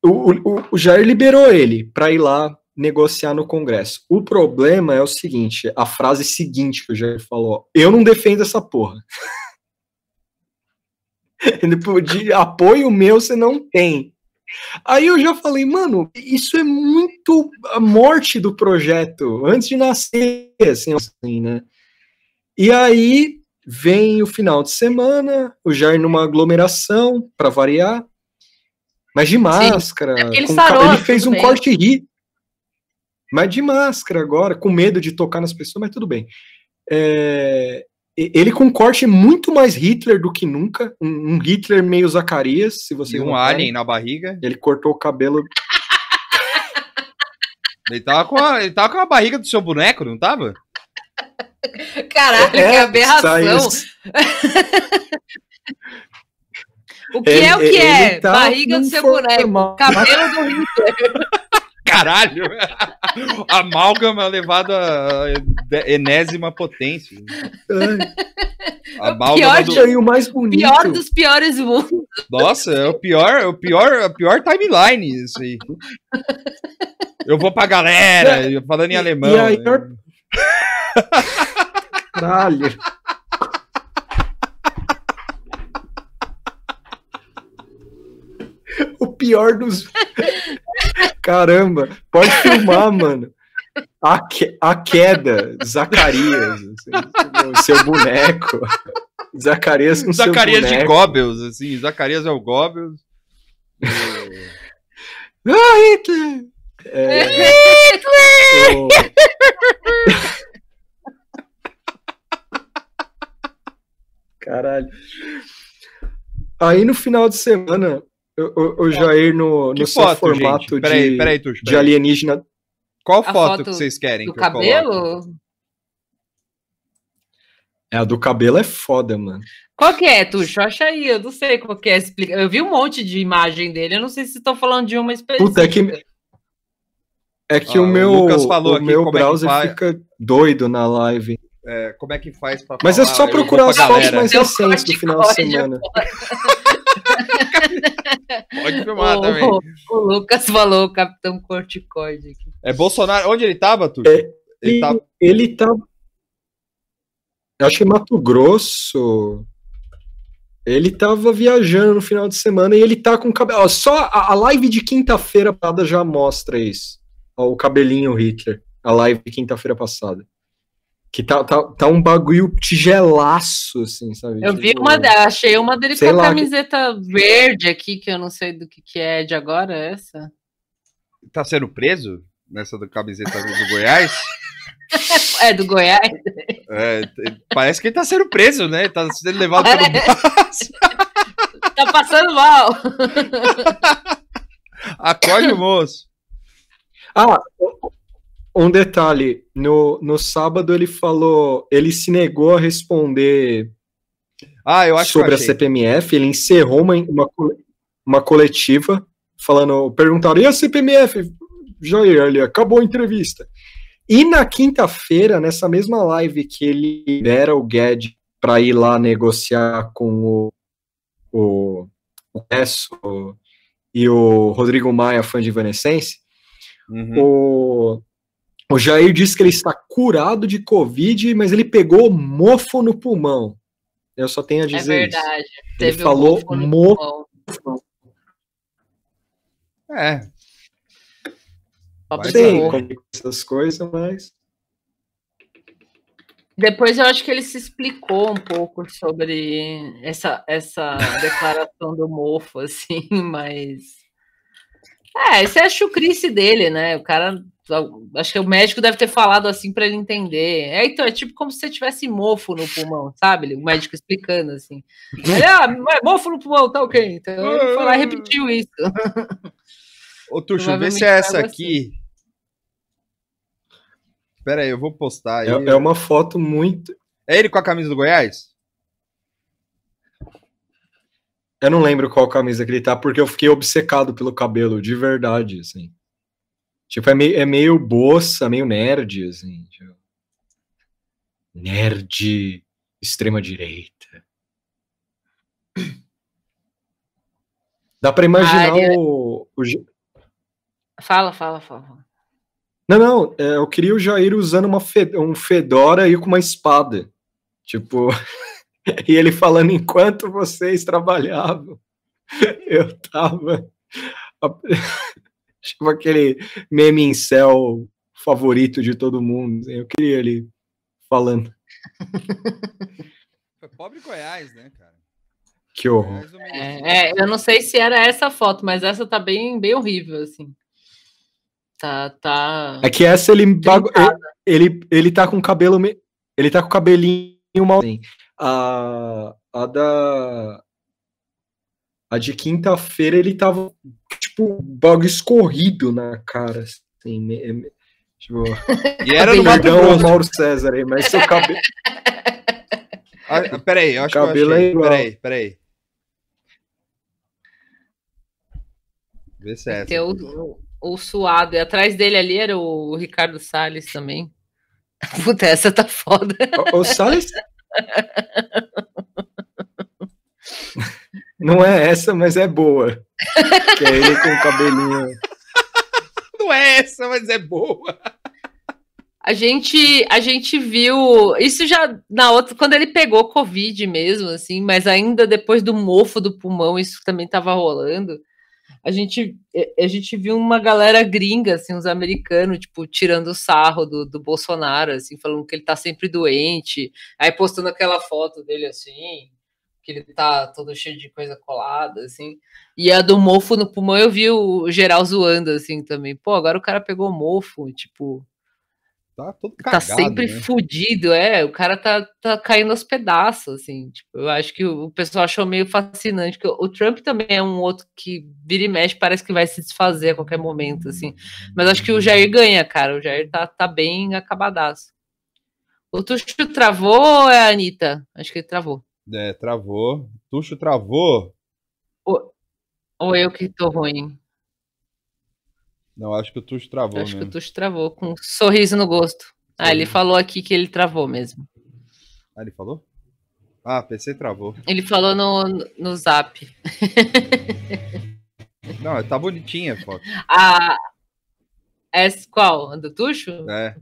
Speaker 9: o, o, o Jair liberou ele para ir lá negociar no Congresso o problema é o seguinte a frase seguinte que o Jair falou eu não defendo essa porra Ele de apoio meu você não tem Aí eu já falei, mano, isso é muito a morte do projeto, antes de nascer, assim, assim, né? E aí vem o final de semana, o Jair numa aglomeração, para variar, mas de máscara.
Speaker 10: É porque ele sarou,
Speaker 9: ca- ele fez um
Speaker 10: bem.
Speaker 9: corte ri, mas de máscara agora, com medo de tocar nas pessoas, mas tudo bem. É, e- ele com um corte muito mais Hitler do que nunca, um, um Hitler meio Zacarias, se
Speaker 8: E
Speaker 9: vocês
Speaker 8: um
Speaker 9: notarem.
Speaker 8: alien na barriga.
Speaker 9: Ele cortou o cabelo.
Speaker 8: Ele tava, com a, ele tava com a barriga do seu boneco, não tava?
Speaker 10: Caralho, que
Speaker 9: É,
Speaker 10: aberração.
Speaker 9: saiu-
Speaker 10: O que é o que é?
Speaker 9: tá
Speaker 10: Barriga do seu boneco, cabelo do Hitler.
Speaker 8: Caralho! Amálgama levado a enésima potência. A
Speaker 10: O
Speaker 8: Balda
Speaker 10: pior
Speaker 8: mandou-
Speaker 9: Achei o mais bonito.
Speaker 10: Pior dos piores mundos.
Speaker 8: Nossa, é o pior, é o pior, é o pior timeline isso aí. Eu vou pra galera, eu falando em alemão.
Speaker 9: E aí,
Speaker 8: né?
Speaker 9: Caralho. Pior dos. Caramba, pode filmar, mano. A, que- a queda, Zacarias, assim, seu boneco. Zacarias com
Speaker 8: Zacarias
Speaker 9: seu
Speaker 8: de
Speaker 9: boneco.
Speaker 8: Goebbels, assim, Zacarias é o Goebbels.
Speaker 9: Ah, Hitler! É, o- Caralho. Aí no final de semana, o, o- o Jair no,
Speaker 8: Que
Speaker 9: no seu
Speaker 8: foto,
Speaker 9: formato
Speaker 8: gente? Peraí,
Speaker 9: de,
Speaker 8: peraí, Tuxo,
Speaker 9: de alienígena.
Speaker 8: Qual foto,
Speaker 10: foto
Speaker 8: que vocês querem
Speaker 10: Do
Speaker 8: que
Speaker 10: cabelo?
Speaker 9: É, a do cabelo é foda, mano.
Speaker 10: Qual que é, Tuxo? Acha aí, eu não sei qual que é. Explica. Eu vi um monte de imagem dele, eu não sei se estão falando de uma específica.
Speaker 9: Puta, é que. É que
Speaker 8: Ah,
Speaker 9: o
Speaker 8: o
Speaker 9: meu,
Speaker 8: Lucas falou
Speaker 9: o
Speaker 8: aqui
Speaker 9: meu
Speaker 8: como é que
Speaker 9: browser
Speaker 8: faz.
Speaker 9: fica doido na live.
Speaker 8: É, como é que faz pra
Speaker 9: Mas é
Speaker 8: falar?
Speaker 9: só
Speaker 8: Eu vou
Speaker 9: procurar as fotos mais
Speaker 10: Seu
Speaker 9: recentes do final de semana.
Speaker 8: Pode filmar
Speaker 10: o,
Speaker 8: também.
Speaker 10: o- o Lucas falou, o Capitão Corticoide aqui.
Speaker 8: É Bolsonaro. Onde ele tava, Tuxo?
Speaker 9: É,
Speaker 8: Ele
Speaker 9: Ele,
Speaker 8: tá.
Speaker 9: ele tá. Eu Acho que em Mato Grosso. Ele tava viajando no final de semana e ele tá com cabelo. Ó, só a, a live de quinta-feira passada já mostra isso. Ó, o cabelinho Hitler. A live de quinta-feira passada. Que tá, tá, tá um bagulho tigelaço, assim, sabe?
Speaker 10: Eu vi
Speaker 9: Tipo,
Speaker 10: uma, achei uma dele
Speaker 9: sei
Speaker 10: com a
Speaker 9: lá, que-
Speaker 10: camiseta verde aqui, que eu não sei do que, que é de agora, essa.
Speaker 8: Tá sendo preso? Nessa do camiseta do Goiás?
Speaker 10: É do Goiás?
Speaker 8: É, parece que ele tá sendo preso, né? Tá sendo levado pelo braço.
Speaker 10: Tá passando mal.
Speaker 8: Acorde o moço.
Speaker 9: Ah, um detalhe. No, no sábado ele falou. Ele se negou a responder
Speaker 8: Ah, eu acho
Speaker 9: sobre a
Speaker 8: eu achei.
Speaker 9: CPMF. Ele encerrou uma, uma, uma coletiva falando. Perguntaram: e a CPMF? Jair, ali, acabou a entrevista. E na quinta-feira, nessa mesma live que ele libera o Guedes para ir lá negociar com o, o, o Esso e o Rodrigo Maia, fã de Evanescence,
Speaker 8: Uhum.
Speaker 9: o, o Jair disse que ele está curado de Covid, mas ele pegou mofo no pulmão. Eu só tenho a
Speaker 10: É
Speaker 9: dizer isso.
Speaker 10: verdade.
Speaker 9: Ele
Speaker 10: Teve um
Speaker 9: falou
Speaker 10: mofo no
Speaker 9: mofo.
Speaker 10: pulmão.
Speaker 8: É.
Speaker 9: Sei
Speaker 10: mofo.
Speaker 9: como é que essas coisas, mas.
Speaker 10: Depois eu acho que ele se explicou um pouco sobre essa, essa declaração do mofo, assim, mas. É, essa é a chucrice dele, né? O cara. Acho que o médico deve ter falado assim para ele entender. É, então, é tipo como se você tivesse mofo no pulmão, sabe? O médico explicando assim. Ele, ah, mofo no pulmão, tá ok. Então ele foi lá e repetiu isso.
Speaker 8: Ô, Tuxo, vê se é essa
Speaker 10: algo
Speaker 8: aqui. Pera aí, eu vou postar aí.
Speaker 9: É, é uma foto muito.
Speaker 8: É ele com a camisa do Goiás?
Speaker 9: Eu não lembro qual camisa que ele tá, porque eu fiquei obcecado pelo cabelo, de verdade, assim. Tipo, é meio, é meio boça, meio nerd, assim. tipo. Nerd, extrema-direita. Dá pra imaginar
Speaker 10: ele-
Speaker 9: o, o,
Speaker 10: Fala, fala, fala.
Speaker 9: Não, não, é, eu queria o Jair usando uma fe- um fedora e com uma espada. Tipo, e ele falando enquanto vocês trabalhavam, eu tava. Tipo aquele meme em céu favorito de todo mundo. assim, Eu queria ele falando.
Speaker 8: Foi pobre Goiás, né, cara?
Speaker 9: Que horror.
Speaker 10: É, é, eu não sei se era essa foto, mas essa tá bem, bem horrível, assim. Tá, tá.
Speaker 9: É que essa ele, bagu- ele, ele, ele tá com o cabelo. me- Ele tá com o cabelinho mal. assim. A, a da. A de quinta-feira ele tava, tipo, bagulho escorrido na cara. Assim, me- me- tipo,
Speaker 8: E era no Mato Grosso.
Speaker 9: Mauro César aí, mas seu cabelo.
Speaker 8: Ah, peraí, eu acho que eu
Speaker 9: Cabelo
Speaker 8: achei.
Speaker 9: é igual.
Speaker 8: Peraí, peraí. Vê se é essa.
Speaker 10: O, o suado. E atrás dele ali era o Ricardo Salles também. Puta, essa tá foda.
Speaker 9: O, o Salles. Não é essa, mas é boa. que é ele com o cabelinho.
Speaker 8: Não é essa, mas é boa.
Speaker 10: A gente, a gente viu isso já na outra, quando ele pegou Covid mesmo, assim, mas ainda depois do mofo do pulmão, isso também estava rolando. A gente, a gente viu uma galera gringa, assim, uns americanos, tipo, tirando sarro do, do Bolsonaro, assim, falando que ele tá sempre doente, aí postando aquela foto dele assim, que ele tá todo cheio de coisa colada, assim. E a do mofo no pulmão eu vi o geral zoando, assim, também. Pô, agora o cara pegou mofo, tipo,
Speaker 8: Tá todo
Speaker 10: tá
Speaker 8: cagado,
Speaker 10: sempre
Speaker 8: né?
Speaker 10: fudido, é, o cara tá, tá caindo aos pedaços, assim, tipo, eu acho que o, pessoal achou meio fascinante, que o, o Trump também é um outro que vira e mexe, parece que vai se desfazer a qualquer momento, assim, mas acho que o Jair ganha, cara, o Jair tá, tá bem acabadaço. O Tuxo travou ou é a Anitta? Acho que ele travou.
Speaker 8: É, travou. Tuxo travou.
Speaker 10: Ou, ou eu que tô ruim?
Speaker 8: Não, acho que o Tuxo travou
Speaker 10: Eu acho que
Speaker 8: mesmo.
Speaker 10: o Tuxo travou, com um sorriso no gosto. Ah, ele falou aqui que ele travou mesmo.
Speaker 8: Ah, ele falou? Ah, PC travou.
Speaker 10: Ele falou no, no zap.
Speaker 8: Não, tá bonitinha a foto.
Speaker 10: A. Essa qual? A do Tuxo?
Speaker 8: É.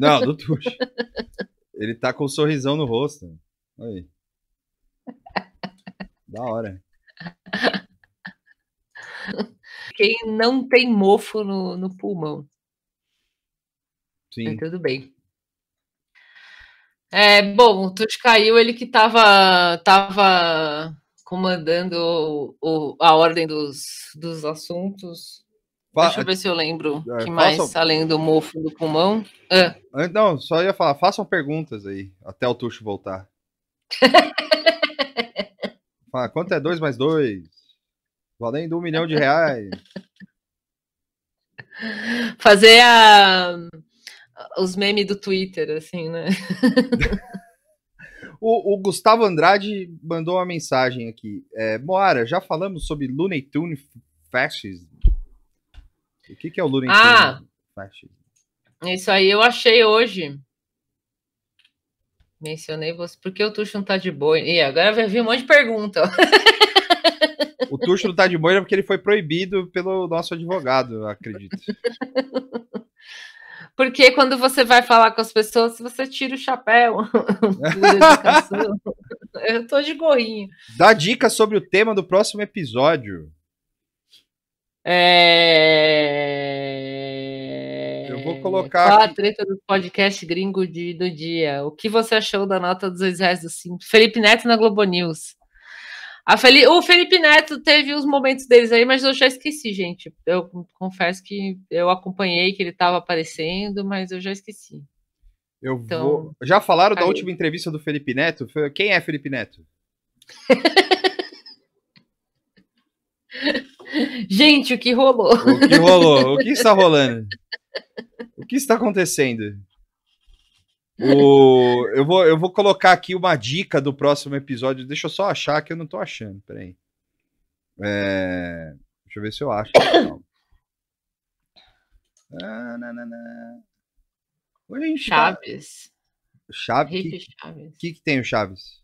Speaker 8: Não, do Tuxo. Ele tá com um sorrisão no rosto. Aí. Da hora.
Speaker 10: Quem não tem mofo no, no pulmão.
Speaker 8: Sim.
Speaker 10: Mas tudo bem. É, bom, o Tuxo caiu, ele que estava tava comandando o- o- a ordem dos, dos assuntos. Deixa eu ver se eu lembro.
Speaker 8: É,
Speaker 10: que mais,
Speaker 8: façam-
Speaker 10: além do mofo do pulmão? Ah,
Speaker 8: Ah, Não, só ia falar, façam perguntas aí, até o Tuxo voltar. Fala, quanto é 2 mais 2? Valendo um milhão de reais.
Speaker 10: fazer a, os memes do Twitter, assim, né?
Speaker 8: O, o Gustavo Andrade mandou uma mensagem aqui. É, Moara, já falamos sobre Looney Tunes Fascism? O que, que é o Looney
Speaker 10: Ah! Isso aí eu achei hoje. Mencionei você, porque o Tuxo não tá de boa. E agora vai vir um monte de pergunta.
Speaker 8: O Tuxo não tá de boa porque ele foi proibido pelo nosso advogado, acredito.
Speaker 10: Porque quando você vai falar com as pessoas, você tira o chapéu. Por. Eu tô de gorrinho.
Speaker 8: Dá dicas sobre o tema do próximo episódio.
Speaker 10: É...
Speaker 8: Eu vou colocar
Speaker 10: Qual a treta do podcast gringo de, do dia? O que você achou da nota dos dois reais do Simples? Felipe Neto na Globo News. A Feli... O Felipe Neto teve os momentos deles aí, mas eu já esqueci, gente. Eu confesso que eu acompanhei que ele estava aparecendo, mas eu já esqueci.
Speaker 8: Eu
Speaker 10: Então,
Speaker 8: vou. Já falaram da última entrevista do Felipe Neto? Quem é Felipe Neto?
Speaker 10: Gente, o que rolou?
Speaker 8: O que rolou? O que está rolando? O que está acontecendo? O... Eu, vou, eu vou colocar aqui uma dica do próximo episódio. Deixa eu só achar que eu não tô achando. Peraí. É... Deixa eu ver se eu acho. Ah. Hoje a gente tá-
Speaker 10: Chaves.
Speaker 8: Chaves? Que,
Speaker 10: Chaves.
Speaker 8: que, que tem o Chaves?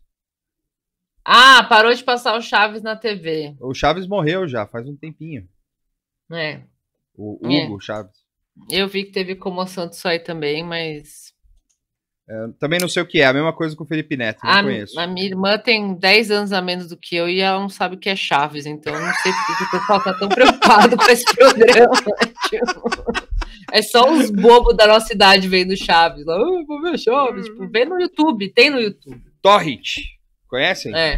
Speaker 10: Ah, parou de passar o Chaves na TV.
Speaker 8: O Chaves morreu já, faz um tempinho.
Speaker 10: É.
Speaker 8: O
Speaker 10: É.
Speaker 8: Hugo Chaves.
Speaker 10: Eu vi que teve comoção disso aí também, mas
Speaker 8: É, também não sei o que é, a mesma coisa com o Felipe Neto, não
Speaker 10: a,
Speaker 8: conheço.
Speaker 10: a minha irmã tem 10 anos a menos do que eu e ela não sabe o que é Chaves, então eu não sei por que o pessoal tá tão preocupado com esse programa. Tipo, é só os bobos da nossa idade vendo Chaves. Lá, "Ah, vou ver Chaves. Tipo, vê no YouTube, tem no YouTube.
Speaker 8: Torrent. Conhecem?
Speaker 10: É.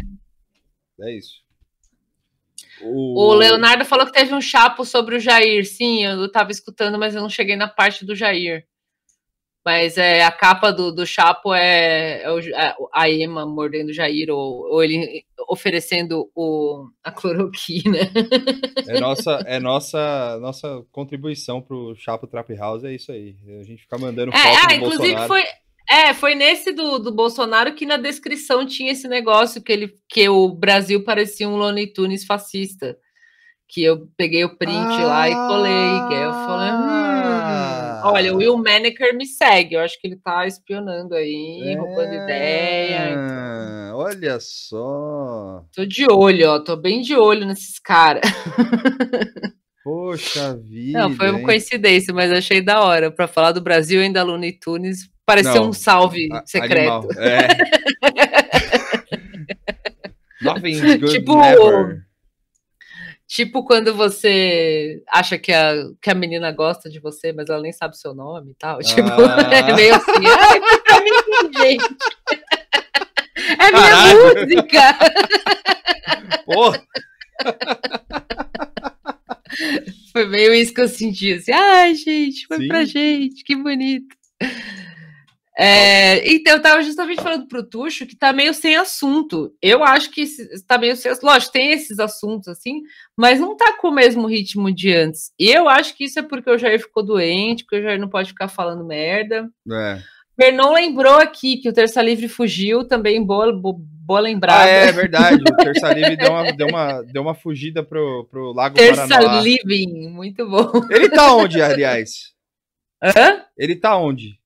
Speaker 8: É isso.
Speaker 10: O Leonardo falou que teve um chapo sobre o Jair. Sim, eu tava escutando, mas eu não cheguei na parte do Jair. Mas é, a capa do, do chapo é, é o- a, a Ema mordendo o Jair, ou, ou ele oferecendo o, a cloroquina.
Speaker 8: É nossa, é nossa, nossa contribuição pro Chapo Trap House, é isso aí. A gente fica mandando foto
Speaker 10: É, ah,
Speaker 8: do
Speaker 10: inclusive
Speaker 8: Bolsonaro.
Speaker 10: foi, é, foi nesse do, do Bolsonaro que na descrição tinha esse negócio que, ele, que o Brasil parecia um Looney Tunes fascista. Que eu peguei o print lá e colei. Que aí eu falei,
Speaker 8: Ah.
Speaker 10: hum, olha, o Will Maneker me segue. Eu acho que ele tá espionando aí, roubando ideia.
Speaker 8: Ah, Olha só.
Speaker 10: Tô de olho, ó. Tô bem de olho nesses caras.
Speaker 8: Poxa vida.
Speaker 10: Não, foi uma
Speaker 8: hein?
Speaker 10: coincidência, mas achei da hora. Pra falar do Brasil ainda Looney Tunes, pareceu um salve
Speaker 8: A-
Speaker 10: secreto.
Speaker 8: animal, É. Nothing's good
Speaker 10: Tipo-
Speaker 8: never.
Speaker 10: Tipo quando você acha que a, que a menina gosta de você, mas ela nem sabe seu nome e tal. Tipo,
Speaker 8: Ah.
Speaker 10: é meio assim. Ai, foi pra mim, gente. É minha
Speaker 8: Caralho.
Speaker 10: música.
Speaker 8: Porra,
Speaker 10: Foi meio isso que eu senti. Assim, ai, gente, foi
Speaker 8: Sim.
Speaker 10: pra gente, que bonito. É, então, eu tava justamente falando pro Tuxo que tá meio sem assunto. Eu acho que esse- tá meio sem Lógico, tem esses assuntos assim, mas não tá com o mesmo ritmo de antes. E eu acho que isso é porque o Jair ficou doente, porque o Jair não pode ficar falando merda.
Speaker 8: É.
Speaker 10: Bernon lembrou aqui que o Terça Livre fugiu, também boa, bo- boa lembrada.
Speaker 8: Ah, é verdade. O Terça Livre deu uma, deu uma, deu uma fugida pro, pro Lago
Speaker 10: Terça
Speaker 8: Paranoá.
Speaker 10: Living, muito bom.
Speaker 8: Ele tá onde, aliás?
Speaker 10: Hã?
Speaker 8: Ele tá onde?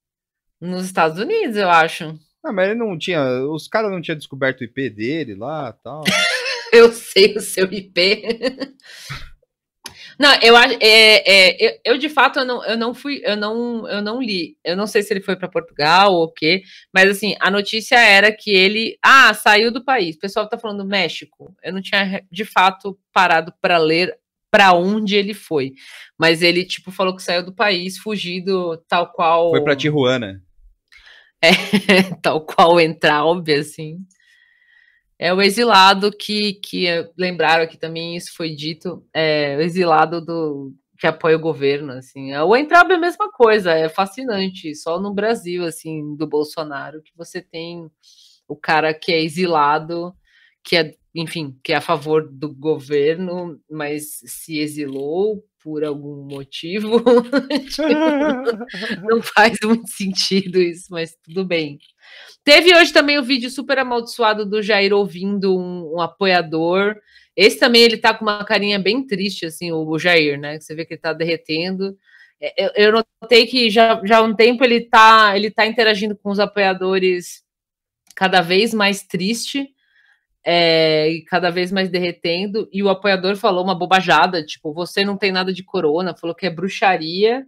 Speaker 10: Nos Estados Unidos, eu acho.
Speaker 8: Ah, mas ele não tinha. Os caras não tinham descoberto o IP dele lá e tal.
Speaker 10: Eu sei o seu IP. Não, eu acho. É, é, eu, eu, de fato eu não, eu não fui, eu não, eu não li. Eu não sei se ele foi para Portugal ou o quê, mas assim, a notícia era que ele ah, saiu do país. O pessoal tá falando México. Eu não tinha de fato parado para ler para onde ele foi. Mas ele tipo falou que saiu do país, fugido tal qual
Speaker 8: Foi pra Tijuana.
Speaker 10: É, tal qual Entraub, assim. É o exilado que, que lembraram aqui também, isso foi dito, é o exilado do que apoia o governo, assim. O Entraub é a mesma coisa, é fascinante, só no Brasil, assim, do Bolsonaro, que você tem o cara que é exilado, que é, enfim, que é a favor do governo, mas se exilou por algum motivo. Não faz muito sentido isso, mas tudo bem. Teve hoje também o vídeo super amaldiçoado do Jair ouvindo um, um apoiador. Esse também ele tá com uma carinha bem triste, assim, o, o Jair, né? Você vê que ele tá derretendo. É, Eu, eu notei que já, já há um tempo ele tá, ele tá interagindo com os apoiadores cada vez mais triste é, e cada vez mais derretendo. E o apoiador falou uma bobajada, tipo, você não tem nada de corona, falou que é bruxaria.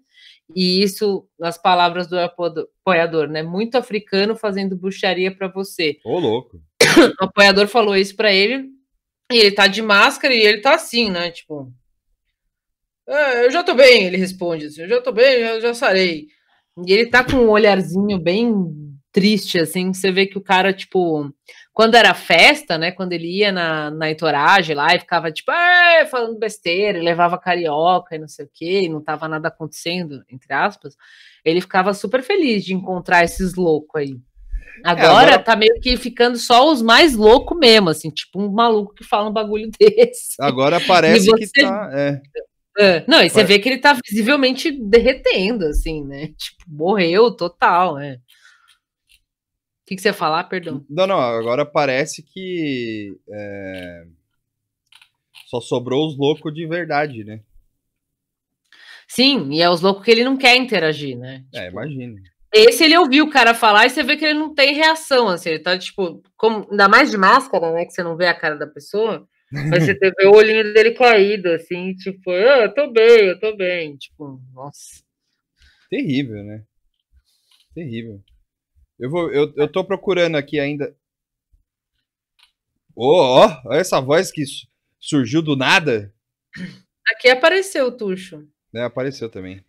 Speaker 10: E isso, nas palavras do apo- apoiador, né? Muito africano fazendo bruxaria para você.
Speaker 8: Ô, louco.
Speaker 10: O apoiador falou isso para ele, e ele tá de máscara e ele tá assim, né? Tipo, "É, eu já tô bem, ele responde assim, eu já tô bem, eu já sarei. E ele tá com um olharzinho bem triste, assim, você vê que o cara, tipo, quando era festa, né, quando ele ia na, na entoragem lá e ficava, tipo, "É", falando besteira, levava carioca e não sei o quê, e não tava nada acontecendo, entre aspas, ele ficava super feliz de encontrar esses loucos aí. Agora,
Speaker 8: agora-
Speaker 10: tá meio que ficando só os mais loucos mesmo, assim, tipo um maluco que fala um bagulho desse.
Speaker 8: Agora parece
Speaker 10: E
Speaker 8: que
Speaker 10: você-
Speaker 8: tá. É.
Speaker 10: É, não, e você vê que ele tá visivelmente derretendo, assim, né? Tipo, morreu total, né? Que, que você ia falar, perdão?
Speaker 8: Não, não, agora parece que. é, Só sobrou os loucos de verdade, né?
Speaker 10: Sim, e é os loucos que ele não quer interagir, né?
Speaker 8: É, imagina.
Speaker 10: Esse ele ouviu o cara falar e você vê que ele não tem reação, assim, ele tá, tipo, como, ainda mais de máscara, né? Que você não vê a cara da pessoa, mas você vê o olhinho dele caído, assim, tipo, ah, eu tô bem, eu tô bem. Tipo, nossa.
Speaker 8: Terrível, né? Terrível. Eu, vou, eu, eu tô procurando aqui ainda. Ô, ó, olha essa voz que su- surgiu do nada.
Speaker 10: Aqui apareceu o Tuxo.
Speaker 8: Né, apareceu também.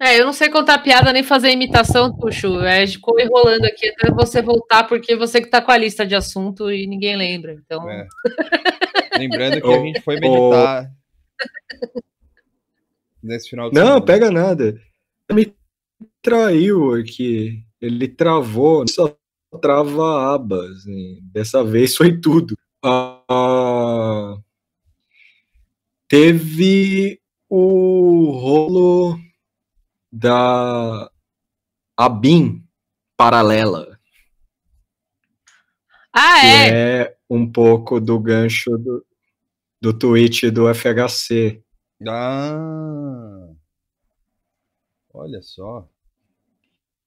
Speaker 10: É, eu não sei contar piada nem fazer imitação, Tuxo. É, ficou enrolando aqui até você voltar, porque você que tá com a lista de assunto e ninguém lembra. Então,
Speaker 8: É. Lembrando que a gente foi meditar nesse final de
Speaker 9: Não,
Speaker 8: semana.
Speaker 9: pega nada. Me traiu aqui. Ele travou, só trava abas. hein? Dessa vez foi tudo. Ah, teve o rolo da ABIN paralela,
Speaker 10: Ah,
Speaker 9: que
Speaker 10: é?
Speaker 9: é um pouco do gancho do, do tweet do FHC.
Speaker 8: Ah, olha só.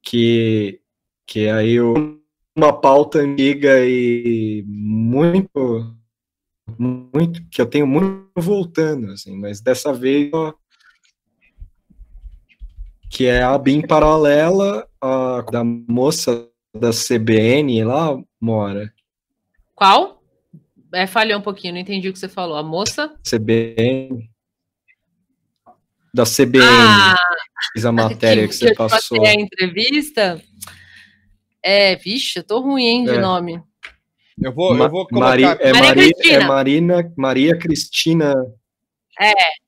Speaker 9: Que, que aí o uma pauta antiga e muito, muito, que eu tenho muito voltando, assim, mas dessa vez, ó, que é a BIM paralela a, da moça da CBN lá, Mora.
Speaker 10: Qual? É, falhou um pouquinho, não entendi o que você falou. A moça?
Speaker 9: CBN. Da CBN.
Speaker 10: Ah,
Speaker 9: Fiz a matéria que,
Speaker 10: que
Speaker 9: você
Speaker 10: eu
Speaker 9: passou.
Speaker 10: passei a entrevista. É, vixe, eu tô ruim, hein, de
Speaker 9: É.
Speaker 10: nome.
Speaker 8: Eu vou,
Speaker 9: Ma-
Speaker 8: eu vou colocar.
Speaker 9: Mari- é,
Speaker 10: Maria
Speaker 9: Mari-
Speaker 10: Cristina.
Speaker 9: é Marina, Maria Cristina.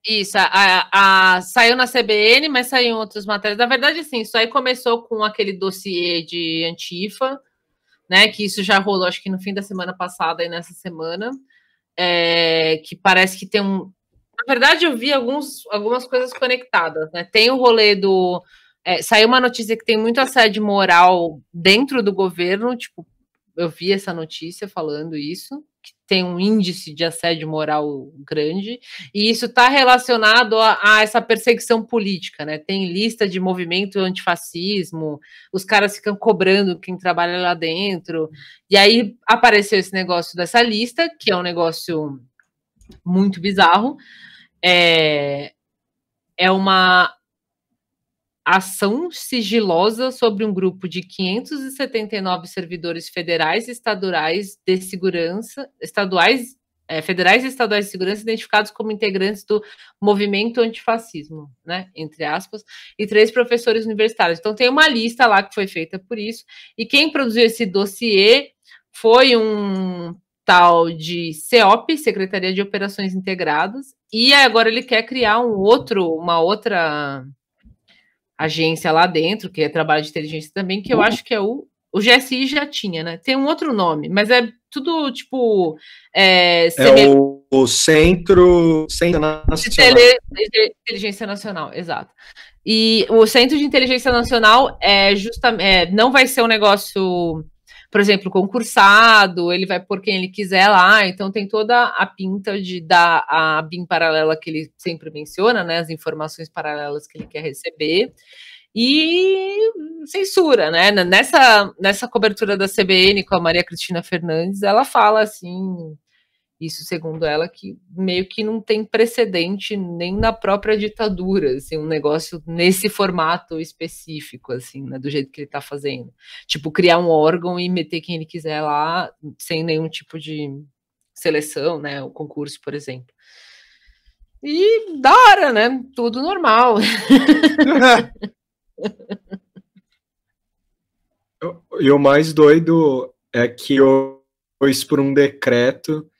Speaker 10: Isso, a, a- a- saiu na CBN, mas saiu em outras matérias. Na verdade, assim, isso aí começou com aquele dossiê de Antifa, né? Que isso já rolou, acho que no fim da semana passada e nessa semana. é, que parece que tem um. Na verdade, eu vi alguns, algumas coisas conectadas, né? Tem o rolê do. é, saiu uma notícia que tem muito assédio moral dentro do governo, tipo, eu vi essa notícia falando isso, que tem um índice de assédio moral grande, e isso está relacionado a, a essa perseguição política, né? Tem lista de movimento antifascismo, os caras ficam cobrando quem trabalha lá dentro, e aí apareceu esse negócio dessa lista, que é um negócio muito bizarro. É, é uma ação sigilosa sobre um grupo de 579 servidores federais e estaduais de segurança, estaduais, é, federais e estaduais de segurança identificados como integrantes do movimento antifascismo, né, entre aspas, e três professores universitários. Então tem uma lista lá que foi feita por isso, e quem produziu esse dossiê foi um tal de CEOP, Secretaria de Operações Integradas, e agora ele quer criar um outro, uma outra agência lá dentro, que é trabalho de inteligência também, que eu acho que é o. O GSI já tinha, né? Tem um outro nome, mas é tudo tipo. É,
Speaker 9: É o, o Centro, Centro Nacional.
Speaker 10: de inteligência nacional, exato. E o Centro de Inteligência Nacional é justamente não vai ser um negócio, por exemplo, concursado, ele vai por quem ele quiser lá, então tem toda a pinta de dar a BIM paralela que ele sempre menciona, né? As informações paralelas que ele quer receber. E censura, né? Nessa, nessa cobertura da CBN com a Maria Cristina Fernandes, ela fala assim, isso segundo ela, que meio que não tem precedente nem na própria ditadura, assim, um negócio nesse formato específico, assim, né, do jeito que ele está fazendo. Tipo, criar um órgão e meter quem ele quiser lá, sem nenhum tipo de seleção, né, o concurso, por exemplo. E da hora, né? Tudo normal.
Speaker 9: E o mais doido é que foi isso por um decreto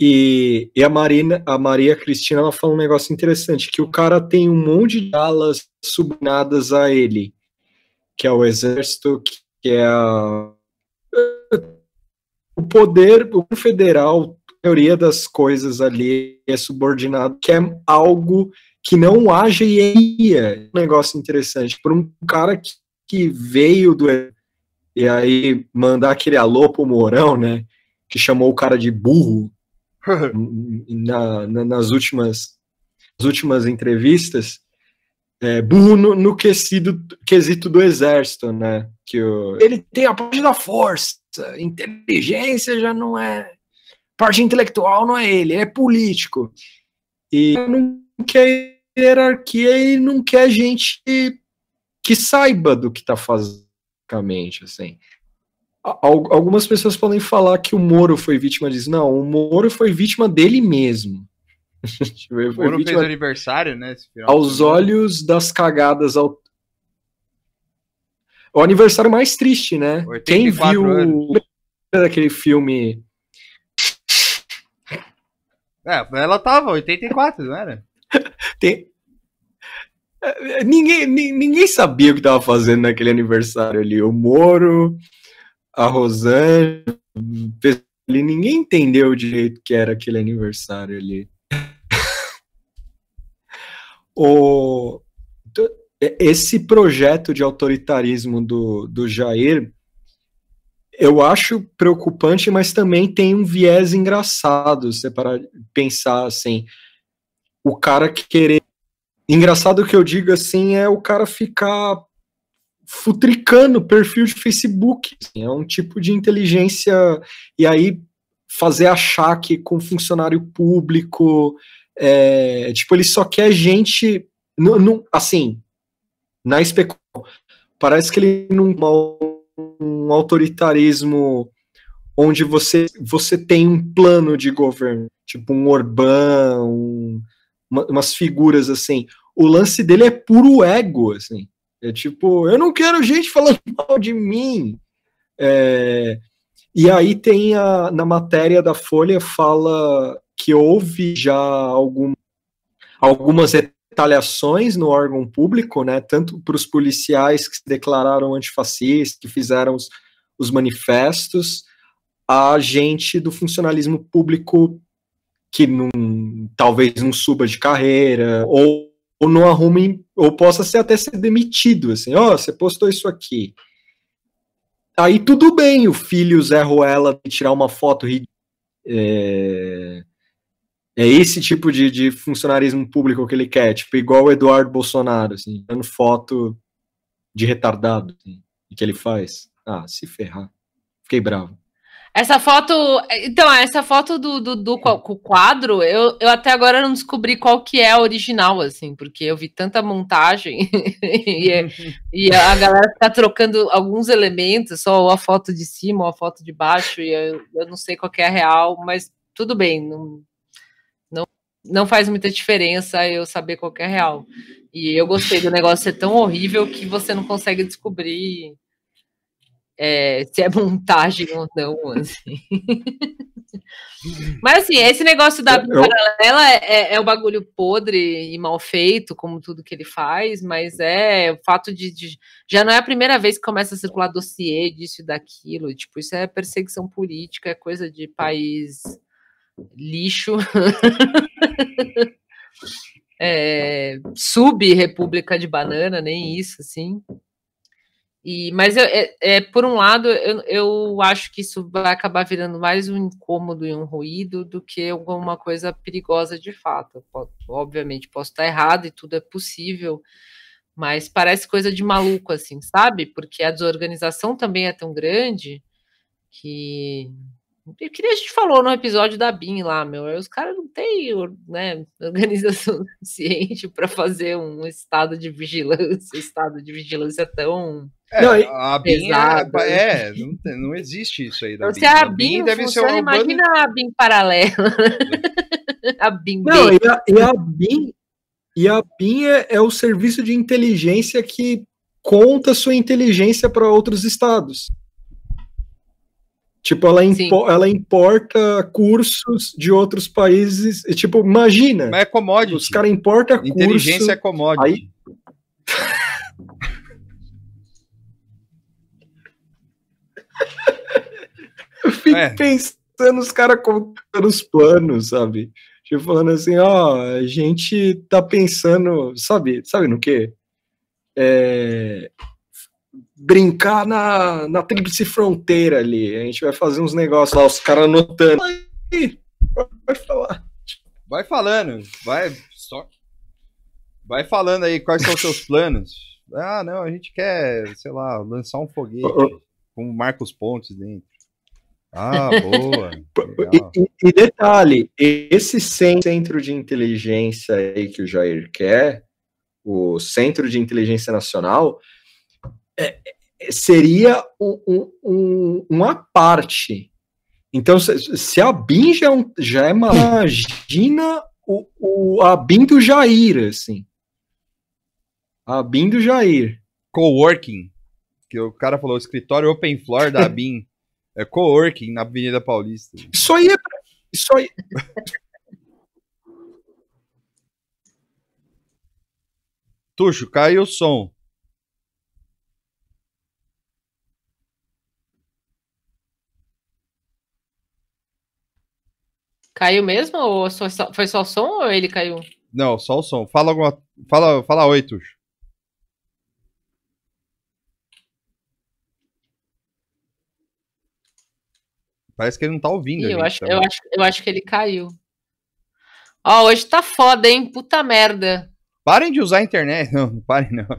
Speaker 9: e, e a Marina, a Maria Cristina, ela fala um negócio interessante, que o cara tem um monte de alas subordinadas a ele, que é o exército, que, é a, o poder o federal, a maioria das coisas ali é subordinado, que é algo que não haja hierarquia. Um negócio interessante. Por um cara que, que veio do. E aí mandar aquele alô pro Mourão, né? Que chamou o cara de burro na, na- nas, últimas, nas últimas entrevistas. É, burro no, no quesido, quesito do exército, né? Que o, ele tem a parte da força, inteligência já não é. Parte intelectual não é ele, ele é político. E não quer hierarquia e não quer gente que, saiba do que está fazendo, assim. Al- Algumas pessoas podem falar que o Moro foi vítima disso. Não, o Moro foi vítima dele mesmo.
Speaker 8: O Moro fez aniversário, né?
Speaker 9: aos olhos das cagadas ao... O aniversário mais triste, né? Quem
Speaker 8: 84
Speaker 9: viu
Speaker 8: anos.
Speaker 9: daquele filme
Speaker 8: É, ela tava, 84, não era?
Speaker 9: Tem... É, Ninguém, ni- ninguém sabia o que estava fazendo naquele aniversário ali. O Moro, a Rosane, ali, ninguém entendeu direito que era aquele aniversário ali. o, t- esse projeto de autoritarismo do, do Jair, eu acho preocupante, mas também tem um viés engraçado, você para pensar assim, o cara que querer Engraçado que eu digo assim é o cara ficar futricando perfil de Facebook. assim, é um tipo de inteligência. E aí fazer achaque com funcionário público. é, tipo, ele só quer gente. assim, na especulação, parece que ele não um autoritarismo onde você, você tem um plano de governo, tipo um Orbán, um- uma- umas figuras assim. O lance dele é puro ego, assim. É tipo, eu não quero gente falando mal de mim. É, e aí tem a, na matéria da Folha fala que houve já algum, algumas retaliações no órgão público, né? Tanto para os policiais que se declararam antifascistas, que fizeram os, os manifestos, a gente do funcionalismo público que não, talvez não suba de carreira, ou, ou não arrume, ou possa ser até ser demitido, assim, ó, você postou isso aqui. Aí tudo bem o filho Zé Ruela tirar uma foto é, é esse tipo de, de funcionarismo público que ele quer, tipo, igual o Eduardo Bolsonaro, assim, dando foto de retardado, assim, que ele faz. Ah, se ferrar. Fiquei bravo.
Speaker 10: Essa foto. Então, essa foto do, do, do qua- com o quadro, eu, eu até agora não descobri qual que é a original, assim, porque eu vi tanta montagem e, é- e a galera tá trocando alguns elementos, só a foto de cima ou a foto de baixo, e eu, eu não sei qual que é a real, mas tudo bem, não, não, não faz muita diferença eu saber qual que é a real. E eu gostei do negócio ser tão horrível que você não consegue descobrir é, se é montagem ou não, assim. Mas assim, esse negócio da
Speaker 9: Eu-
Speaker 10: paralela é, é um bagulho podre e mal feito, como tudo que ele faz, mas é o fato de, de- já não é a primeira vez que começa a circular dossiê disso e daquilo, tipo, isso é perseguição política, é coisa de país lixo. é, sub-república de banana, nem isso, assim. E, mas eu- é, é, por um lado, eu, eu acho que isso vai acabar virando mais um incômodo e um ruído do que alguma coisa perigosa de fato. Eu po- obviamente, posso estar errado e tudo é possível, mas parece coisa de maluco, assim, sabe? Porque a desorganização também é tão grande que. E que nem a gente falou no episódio da BIM lá, meu. Os caras não têm né, organização suficiente para fazer um estado de vigilância, estado de vigilância tão.
Speaker 8: É,
Speaker 9: Não,
Speaker 8: a BIM
Speaker 10: Pesado.
Speaker 8: é, é, não, não existe isso aí da
Speaker 10: Então, se a BIM
Speaker 8: BIM
Speaker 10: não
Speaker 8: deve ser
Speaker 10: funciona,
Speaker 8: um bando-
Speaker 10: imagina a BIM paralela. a BIM B.
Speaker 9: Não, e a, e a BIM, e a BIM é, é o serviço de inteligência que conta sua inteligência para outros estados. Tipo, ela, impo- ela importa cursos de outros países. e, Tipo, imagina,
Speaker 8: Mas é commodity.
Speaker 9: os caras importam curso.
Speaker 8: Inteligência é commodity.
Speaker 9: Aí- Eu fico
Speaker 8: É.
Speaker 9: pensando os caras contando os planos, sabe? Tipo, falando assim, ó, a gente tá pensando, sabe, sabe no quê? É, brincar na, na tríplice fronteira ali. A gente vai fazer uns negócios lá, os caras anotando. Aí, vai falar.
Speaker 8: Vai falando, vai só vai falando aí quais são os seus planos. Ah, não, a gente quer, sei lá, lançar um foguete com Marcos Pontes dentro. Ah, boa.
Speaker 9: E, e- detalhe, esse cen- centro de inteligência aí que o Jair quer, o Centro de Inteligência Nacional, é- é- seria um, um- um- uma parte. Então, se, se a BIM já, é já é uma. Imagina o, o, a BIM do Jair, assim. A BIM do Jair.
Speaker 8: Coworking, que o cara falou, escritório open floor da BIM. É coworking na Avenida Paulista.
Speaker 9: Isso aí é. Isso aí.
Speaker 8: Tuxo, caiu o som.
Speaker 10: Caiu mesmo? Ou foi só o som ou ele caiu?
Speaker 8: Não, só o som. Fala alguma. Fala, fala oi, Tuxo. Parece que ele não tá ouvindo.
Speaker 10: Ih, eu, acho,
Speaker 8: também.
Speaker 10: eu, acho, eu acho que ele caiu. Ó, hoje tá foda, hein? Puta merda.
Speaker 8: Parem de usar a internet. Não, não parem não.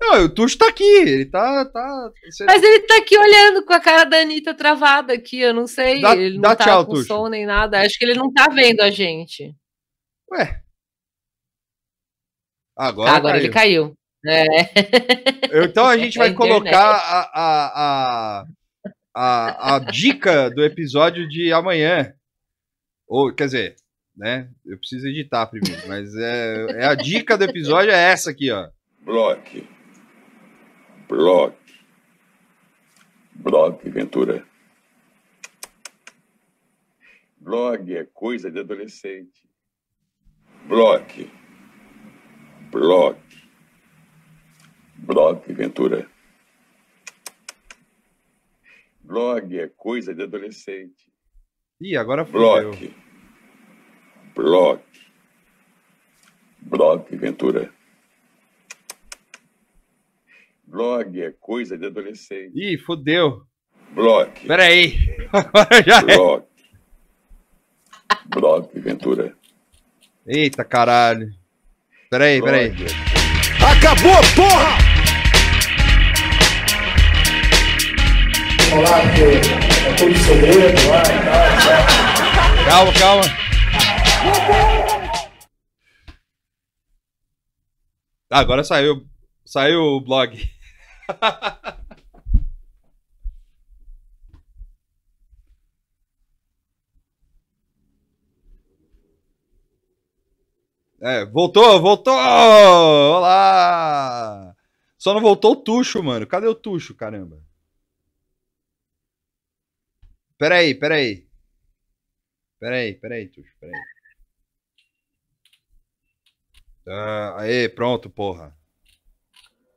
Speaker 8: Não, o Tuxo tá aqui, ele tá. tá você-
Speaker 10: Mas ele tá aqui olhando com a cara da Anitta travada aqui, eu não sei.
Speaker 8: Dá-
Speaker 10: ele não
Speaker 8: dá
Speaker 10: tá
Speaker 8: tchau,
Speaker 10: com
Speaker 8: Tuxo.
Speaker 10: som nem nada. Acho que ele não tá vendo a gente.
Speaker 8: Ué. Agora,
Speaker 10: Ah, agora ele caiu. É.
Speaker 8: Então a gente
Speaker 10: É
Speaker 8: vai
Speaker 10: a internet.
Speaker 8: colocar a, a, a, a, a dica do episódio de amanhã. Ou, quer dizer, né? Eu preciso editar primeiro, mas é, é a dica do episódio é essa aqui, ó.
Speaker 11: Block. Block. Block, Ventura. Blog é coisa de adolescente. Block. Block. Block, Ventura. Blog é coisa de adolescente.
Speaker 8: Ih, agora fudeu.
Speaker 11: Block. Block. Block, Ventura. Blog é coisa de adolescente.
Speaker 8: Ih, fudeu.
Speaker 11: Block.
Speaker 8: Peraí. Agora já é.
Speaker 11: Block. Block, Ventura.
Speaker 8: Eita caralho. Peraí, peraí.
Speaker 2: Acabou, porra!
Speaker 1: Olá, porque é tudo segredo lá e tal.
Speaker 8: Calma, calma. Ah, agora saiu. Saiu o blog. É, voltou, voltou! Olá! Só não voltou o Tuxo, mano. Cadê o Tuxo, caramba? Peraí, peraí. Peraí, peraí, Tuxo, peraí. Ah, aê, pronto, porra.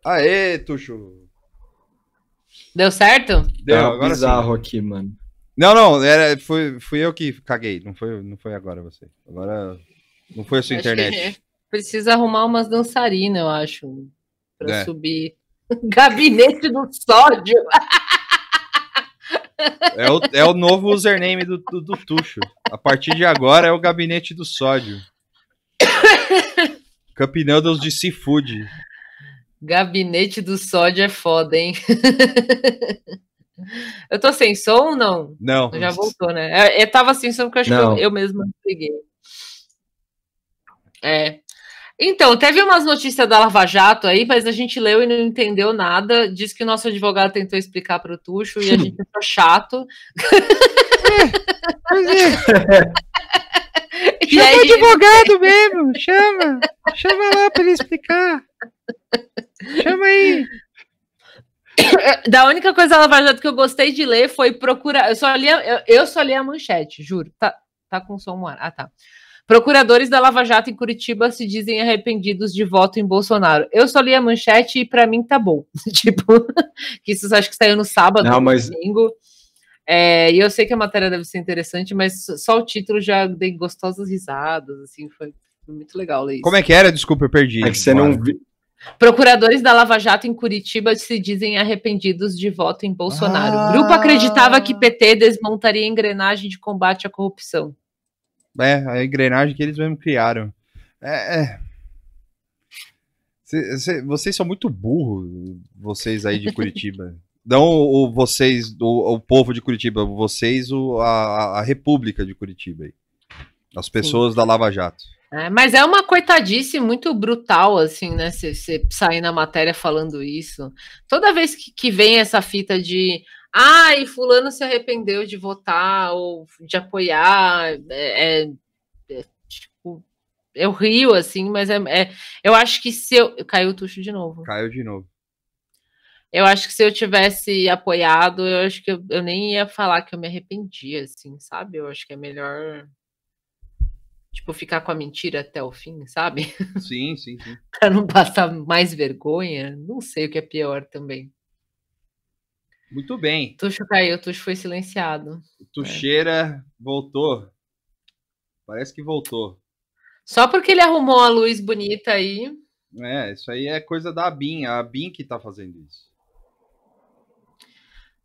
Speaker 8: Aê, Tuxo.
Speaker 10: Deu certo?
Speaker 8: Deu,
Speaker 9: Tá
Speaker 8: agora
Speaker 9: bizarro
Speaker 8: sim.
Speaker 9: aqui, mano.
Speaker 8: Não, não, era, foi, fui eu que caguei. Não foi, não foi agora você. Agora não foi a sua
Speaker 10: Acho
Speaker 8: internet.
Speaker 10: Precisa arrumar umas dançarinas, eu acho. Pra
Speaker 8: É.
Speaker 10: subir. Gabinete do sódio.
Speaker 8: É o, é o novo username do, do, do Tuxo. A partir de agora é o gabinete do sódio. Cup Noodles de Seafood.
Speaker 10: Gabinete do sódio é foda, hein? eu tô sem som ou não?
Speaker 8: Não.
Speaker 10: Já voltou, né? Eu, eu tava sem som porque eu acho
Speaker 8: Não.
Speaker 10: que eu, eu mesma peguei. É. Então, teve umas notícias da Lava Jato aí, mas a gente leu e não entendeu nada. Diz que o nosso advogado tentou explicar para o Tuxo e a gente achou chato. E
Speaker 12: Chama
Speaker 10: aí-
Speaker 12: o advogado mesmo, chama. Chama lá pra ele explicar. Chama aí.
Speaker 10: Da única coisa da Lava Jato que eu gostei de ler foi procurar. Eu só li, a- eu, eu só li a manchete, juro. Tá, tá com som no ar. Ah, tá. Procuradores da Lava Jato em Curitiba se dizem arrependidos de voto em Bolsonaro. Eu só li a manchete e pra mim tá bom. tipo, que isso acho que saiu no sábado,
Speaker 9: Não,
Speaker 10: no
Speaker 9: mas-
Speaker 10: domingo. É, e eu sei que a matéria deve ser interessante, mas só o título já dei gostosas risadas, assim, foi, muito legal ler isso.
Speaker 8: Como é que era? Desculpa, eu perdi.
Speaker 9: É que você não viu.
Speaker 10: Procuradores da Lava Jato em Curitiba se dizem arrependidos de voto em Bolsonaro.
Speaker 8: Ah.
Speaker 10: Grupo acreditava que PT desmontaria a engrenagem de combate à corrupção.
Speaker 8: É, a engrenagem que eles mesmo criaram. É. é. Cê- cê- vocês são muito burros, vocês aí de Curitiba. Não o, vocês, o, o povo de Curitiba, vocês, o, a, a República de Curitiba. Aí. As pessoas da Lava Jato.
Speaker 10: É, mas é uma coitadice muito brutal, assim, né? Você sair na matéria falando isso. Toda vez que, que vem essa fita de ai, fulano se arrependeu de votar ou de apoiar, é, é- é, tipo, eu rio, assim, mas é, é- eu acho que se eu. Caiu o tucho de novo.
Speaker 8: Caiu de novo.
Speaker 10: Eu acho que se eu tivesse apoiado, eu acho que eu, eu nem ia falar que eu me arrependia, assim, sabe? Eu acho que é melhor, tipo, ficar com a mentira até o fim, sabe?
Speaker 8: Sim, sim, sim.
Speaker 10: Pra não passar mais vergonha. Não sei o que é pior também.
Speaker 8: Muito bem.
Speaker 10: Tuxo caiu, Tuxo foi silenciado.
Speaker 8: Tuxeira voltou. Parece que voltou.
Speaker 10: Só porque ele arrumou a luz bonita aí.
Speaker 8: É, isso aí é coisa da ABIN. A ABIN que tá fazendo isso.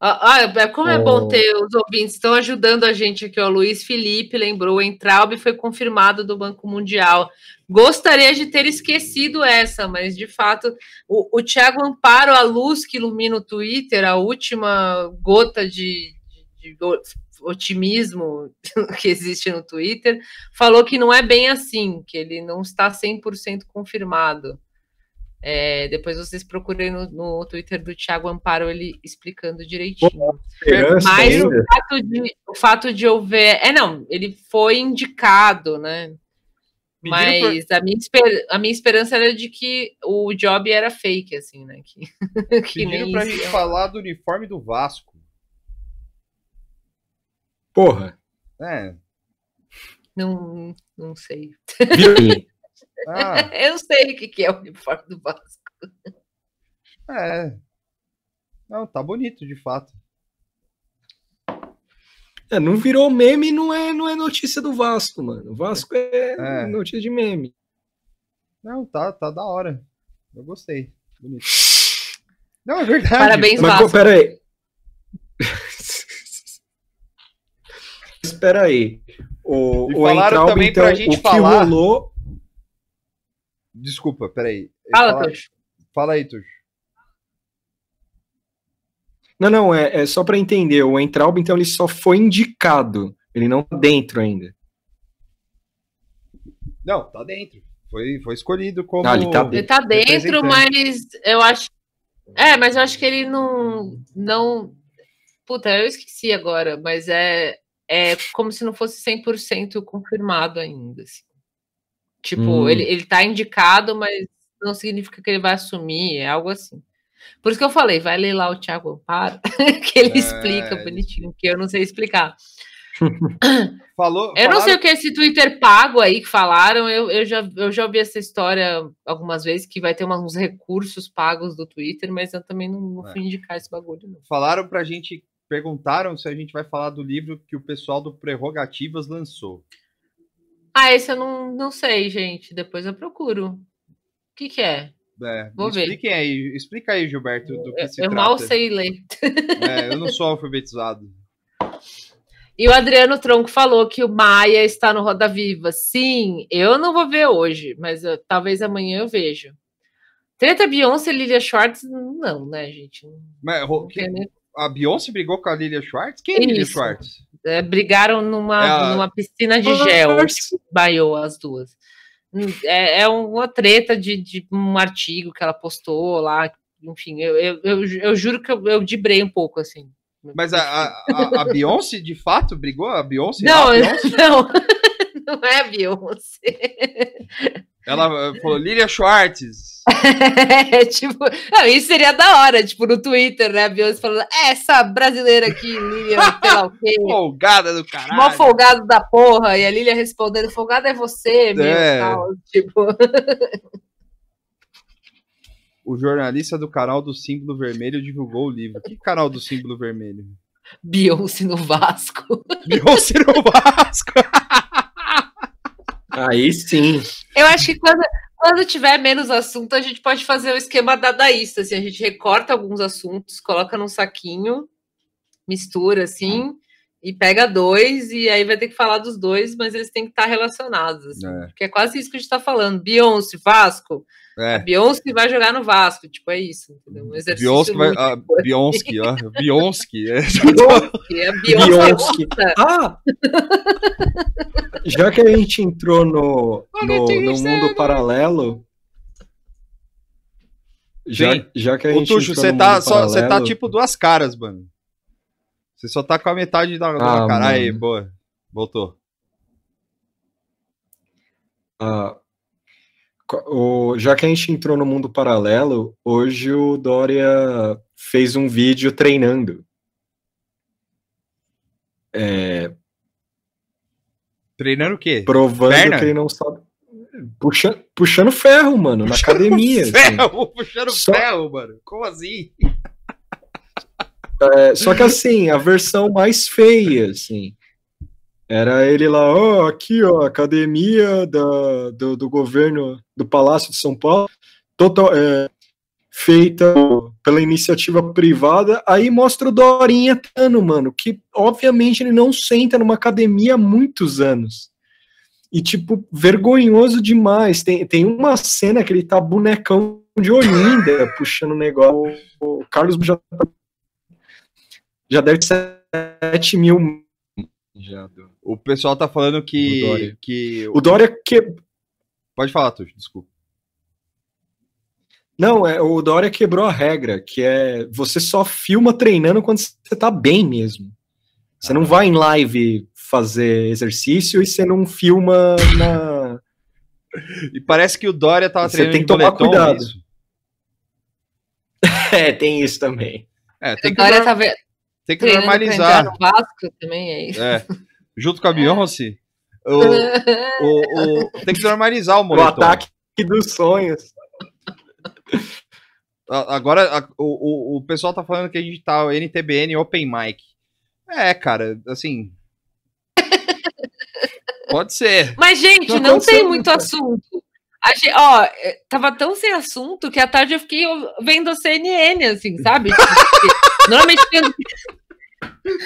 Speaker 10: Ah, ah, como é bom ter os ouvintes estão ajudando a gente aqui. O Luiz Felipe lembrou, o Entraub foi confirmado do Banco Mundial. Gostaria de ter esquecido essa, mas de fato, o, o Thiago Amparo, a luz que ilumina o Twitter, a última gota de, de- de otimismo que existe no Twitter, falou que não é bem assim, que ele não está 100% confirmado. É, depois vocês procurem no, no Twitter do Thiago Amparo ele explicando direitinho.
Speaker 9: esperança
Speaker 10: Mas o fato, de, o fato de eu ver. É, não, ele foi indicado, né?
Speaker 8: Pediram
Speaker 10: Mas a, minha esper- a minha esperança era de que o job era fake, assim, né? Que, que
Speaker 8: Pediram
Speaker 10: nem
Speaker 8: pra gente falar do uniforme do Vasco.
Speaker 9: Porra.
Speaker 8: É.
Speaker 10: Não, não sei.
Speaker 9: Viu aí?
Speaker 8: Ah,
Speaker 10: Eu sei o que, é o uniforme do Vasco.
Speaker 8: é. Não, tá bonito, de fato.
Speaker 9: É, não virou meme, não é, não é notícia do Vasco, mano. O Vasco é,
Speaker 8: É.
Speaker 9: notícia de meme.
Speaker 8: Não, tá, tá da hora. Eu gostei. Bonito. Não, é verdade.
Speaker 10: Parabéns,
Speaker 9: Mas,
Speaker 10: Vasco.
Speaker 9: pera aí. Espera aí. O,
Speaker 8: E
Speaker 9: o
Speaker 8: falaram
Speaker 9: Entraub,
Speaker 8: também
Speaker 9: então,
Speaker 8: pra gente
Speaker 9: o que
Speaker 8: falar-
Speaker 9: rolou...
Speaker 8: Desculpa, peraí.
Speaker 10: Fala,
Speaker 8: fala,
Speaker 10: Tuxo.
Speaker 8: fala aí, Tuxo.
Speaker 9: Não, não, é, é só para entender. O Entraub, então, ele só foi indicado. Ele não tá dentro ainda.
Speaker 8: Não, tá dentro. Foi, foi escolhido como.
Speaker 9: Ah, ele tá
Speaker 10: Ele tá dentro, mas eu acho. É, mas eu acho que ele não. não... Puta, eu esqueci agora, mas é, é como se não fosse 100% confirmado ainda. assim. Tipo,
Speaker 9: Hum.
Speaker 10: ele, ele tá indicado, mas não significa que ele vai assumir, é algo assim. Por isso que eu falei, vai ler lá o Thiago Amparo, que ele
Speaker 8: É,
Speaker 10: explica bonitinho, que eu não sei explicar.
Speaker 8: Falou.
Speaker 10: Eu não sei
Speaker 8: falaram-
Speaker 10: o que é esse Twitter pago aí que falaram. Eu, eu, já, eu já ouvi essa história algumas vezes que vai ter uns recursos pagos do Twitter, mas eu também não, não
Speaker 8: É.
Speaker 10: fui indicar esse bagulho, não.
Speaker 8: Falaram pra gente. Perguntaram se a gente vai falar do livro que o pessoal do Prerrogativas lançou.
Speaker 10: Ah, esse eu não, não sei, gente. Depois eu procuro. O que, que é?
Speaker 8: É,
Speaker 10: Vou ver.
Speaker 8: aí, explica aí, Gilberto, do que
Speaker 10: Eu,
Speaker 8: se
Speaker 10: eu
Speaker 8: trata.
Speaker 10: mal sei ler.
Speaker 8: É, eu não sou alfabetizado.
Speaker 10: E o Adriano Tronco falou que o Maia está no Roda Viva. Sim, eu não vou ver hoje, mas eu- talvez amanhã eu vejo. Treta Beyoncé e Lilia Schwartz, não, né, gente?
Speaker 8: Mas,
Speaker 10: Não
Speaker 8: que-
Speaker 10: nem-
Speaker 8: a Beyoncé brigou com a Lilia Schwartz? Quem é Lilia. Schwartz?
Speaker 10: É, brigaram numa,
Speaker 8: É
Speaker 10: numa piscina de gel, baiou as duas. Hum, É, é uma treta de, de um artigo que ela postou lá, enfim, eu, eu, eu, eu juro que eu, eu dibrei um pouco, assim.
Speaker 8: Mas a, a, a, a Beyoncé, de fato, brigou? A Beyoncé?
Speaker 10: Não,
Speaker 8: a Beyoncé?
Speaker 10: não, não é a Beyoncé.
Speaker 8: Ela eh, falou, Lilia Schwartz.
Speaker 10: É, tipo, não, isso seria da hora, tipo, no Twitter, né? A Beyoncé falando, "É, essa brasileira aqui, Lilian, sei lá o quê.
Speaker 8: Folgada do caralho.
Speaker 10: Mó folgado da porra, e a Lilia respondendo, folgado é você, meu,
Speaker 8: É.
Speaker 10: tal, tipo...
Speaker 8: O jornalista do canal do Símbolo Vermelho divulgou o livro. Que canal do Símbolo Vermelho?
Speaker 10: Beyoncé no Vasco.
Speaker 8: Beyoncé no Vasco.
Speaker 9: Aí sim.
Speaker 10: Eu acho que quando, quando tiver menos assunto, a gente pode fazer o esquema dadaísta, assim, a gente recorta alguns assuntos, coloca num saquinho, mistura, assim, e pega dois, e aí vai ter que falar dos dois, mas eles têm que estar relacionados, assim,
Speaker 8: É.
Speaker 10: porque é quase isso que a gente está falando. Beyoncé, Vasco, a
Speaker 8: É.
Speaker 10: Beyoncé vai jogar no Vasco, tipo, é isso, entendeu? Um exercício
Speaker 8: Beyoncé vai.
Speaker 10: lúdico,
Speaker 8: Ah,
Speaker 10: assim.
Speaker 8: Beyoncé, ó. Beyoncé. É.
Speaker 10: Beyoncé, é a Beyoncé.
Speaker 9: Ah! Já que a gente entrou no, no, no mundo paralelo. Já,
Speaker 8: Sim.
Speaker 9: já que a
Speaker 8: Ô,
Speaker 9: gente
Speaker 8: Tuxo,
Speaker 9: entrou
Speaker 8: você tá, só, você tá tipo duas caras, mano. Você só tá com a metade da, da
Speaker 9: Ah,
Speaker 8: cara. Aí,
Speaker 9: mano.
Speaker 8: boa. Voltou.
Speaker 9: Ah, o- já que a gente entrou no mundo paralelo, hoje o Dória fez um vídeo treinando. É,
Speaker 8: Treinando o quê?
Speaker 9: provando
Speaker 8: Perna?
Speaker 9: que ele não sabe. Puxa, puxando ferro, mano, na academia. assim.
Speaker 8: Ferro, puxando
Speaker 9: Só-
Speaker 8: ferro, mano. Como assim?
Speaker 9: É, só que assim, a versão mais feia, assim. Era ele lá, ó, aqui, ó, academia da, do, do governo do Palácio de São Paulo, total, é, feita pela iniciativa privada, aí mostra o Dorinha Tano, mano, que obviamente ele não senta numa academia há muitos anos. E, tipo, vergonhoso demais. Tem, tem uma cena que ele tá bonecão de Olinda puxando o negócio. O Carlos já, já deve ter 7 mil. Já do-
Speaker 8: O pessoal tá falando
Speaker 9: O
Speaker 8: que.
Speaker 9: Dória.
Speaker 8: que
Speaker 9: O Dória que,
Speaker 8: Pode falar, Tuxo, desculpa.
Speaker 9: Não, é, o Dória quebrou a regra, que é você só filma treinando quando você tá bem mesmo. Você não vai em live fazer exercício e você não filma na.
Speaker 8: E parece que o Dória tava
Speaker 9: Você
Speaker 8: treinando
Speaker 9: tem
Speaker 8: de
Speaker 9: que tomar
Speaker 8: boletom,
Speaker 9: cuidado. É, tem isso também.
Speaker 8: É, tem que,
Speaker 10: Agora
Speaker 8: nor-
Speaker 10: tá ve-
Speaker 8: tem que normalizar.
Speaker 10: no Vasco também, é isso.
Speaker 8: É. Junto com a Beyoncé. O, o, o- tem que normalizar o
Speaker 9: O
Speaker 8: moletom.
Speaker 9: ataque dos sonhos.
Speaker 8: Agora, a- o, o, o pessoal tá falando que a gente tá NTBN Open Mic. É, cara, assim. Pode ser.
Speaker 10: Mas, gente,
Speaker 9: Não
Speaker 10: não, tem muito
Speaker 9: nunca.
Speaker 10: assunto. A ge- ó, é, tava tão sem assunto que à tarde eu fiquei vendo a CNN, assim, sabe? Normalmente.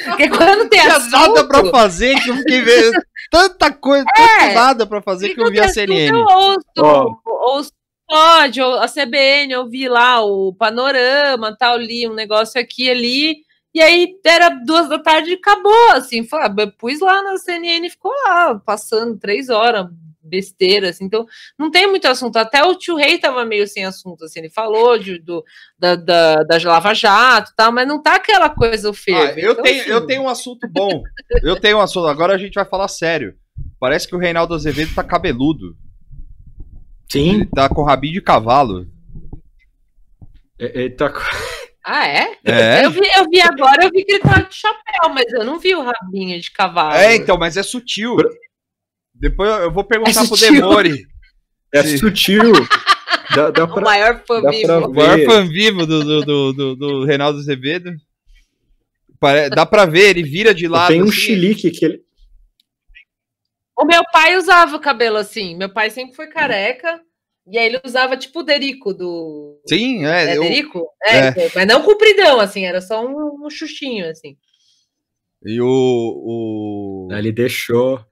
Speaker 10: Porque quando tem
Speaker 8: Tinha
Speaker 10: assunto...
Speaker 8: nada pra fazer que eu fiquei vendo. Tanta coisa, tanto nada pra fazer que eu vi a CNN.
Speaker 10: Eu ouço,
Speaker 9: Ó.
Speaker 10: ouço pode, ou a CBN, eu vi lá o panorama, tal, li um negócio aqui e ali, e aí era duas da tarde e acabou, assim, foi, eu pus lá na CNN e ficou lá, passando três horas, besteira, assim, então não tem muito assunto, até o tio Rei tava meio sem assunto, assim, ele falou de, do, da, da, da Lava Jato e tal, mas não tá aquela coisa o
Speaker 8: Ah, eu,
Speaker 10: então,
Speaker 8: tenho,
Speaker 10: assim,
Speaker 8: eu tenho um assunto bom. Eu tenho um assunto. Agora a gente vai falar sério. Parece que o Reinaldo Azevedo tá cabeludo.
Speaker 9: Sim.
Speaker 8: Ele tá com rabinho de cavalo.
Speaker 9: É- Ele tá... com-
Speaker 10: Ah, é?
Speaker 8: É?
Speaker 10: Eu vi, eu vi agora, eu vi que ele tava de chapéu, mas eu não vi o rabinho de cavalo.
Speaker 8: É, então, mas é sutil. Depois eu vou perguntar
Speaker 10: É
Speaker 8: pro. Demore.
Speaker 9: É sutil. Dá, dá
Speaker 10: O
Speaker 9: pra...
Speaker 10: maior fã
Speaker 9: dá
Speaker 10: vivo.
Speaker 8: O maior fã vivo do, do, do, do- do Reinaldo Azevedo. Pare- Dá pra ver, ele vira de lado.
Speaker 9: Tem um
Speaker 8: assim.
Speaker 9: chilique que ele.
Speaker 10: O meu pai usava o cabelo assim. Meu pai sempre foi careca. E aí ele usava tipo o Derico do.
Speaker 8: Sim,
Speaker 10: É,
Speaker 8: é. eu-
Speaker 10: Derico? É, mas não compridão, assim, era só um, um xuxinho, assim.
Speaker 8: E o, o.
Speaker 9: Ele deixou.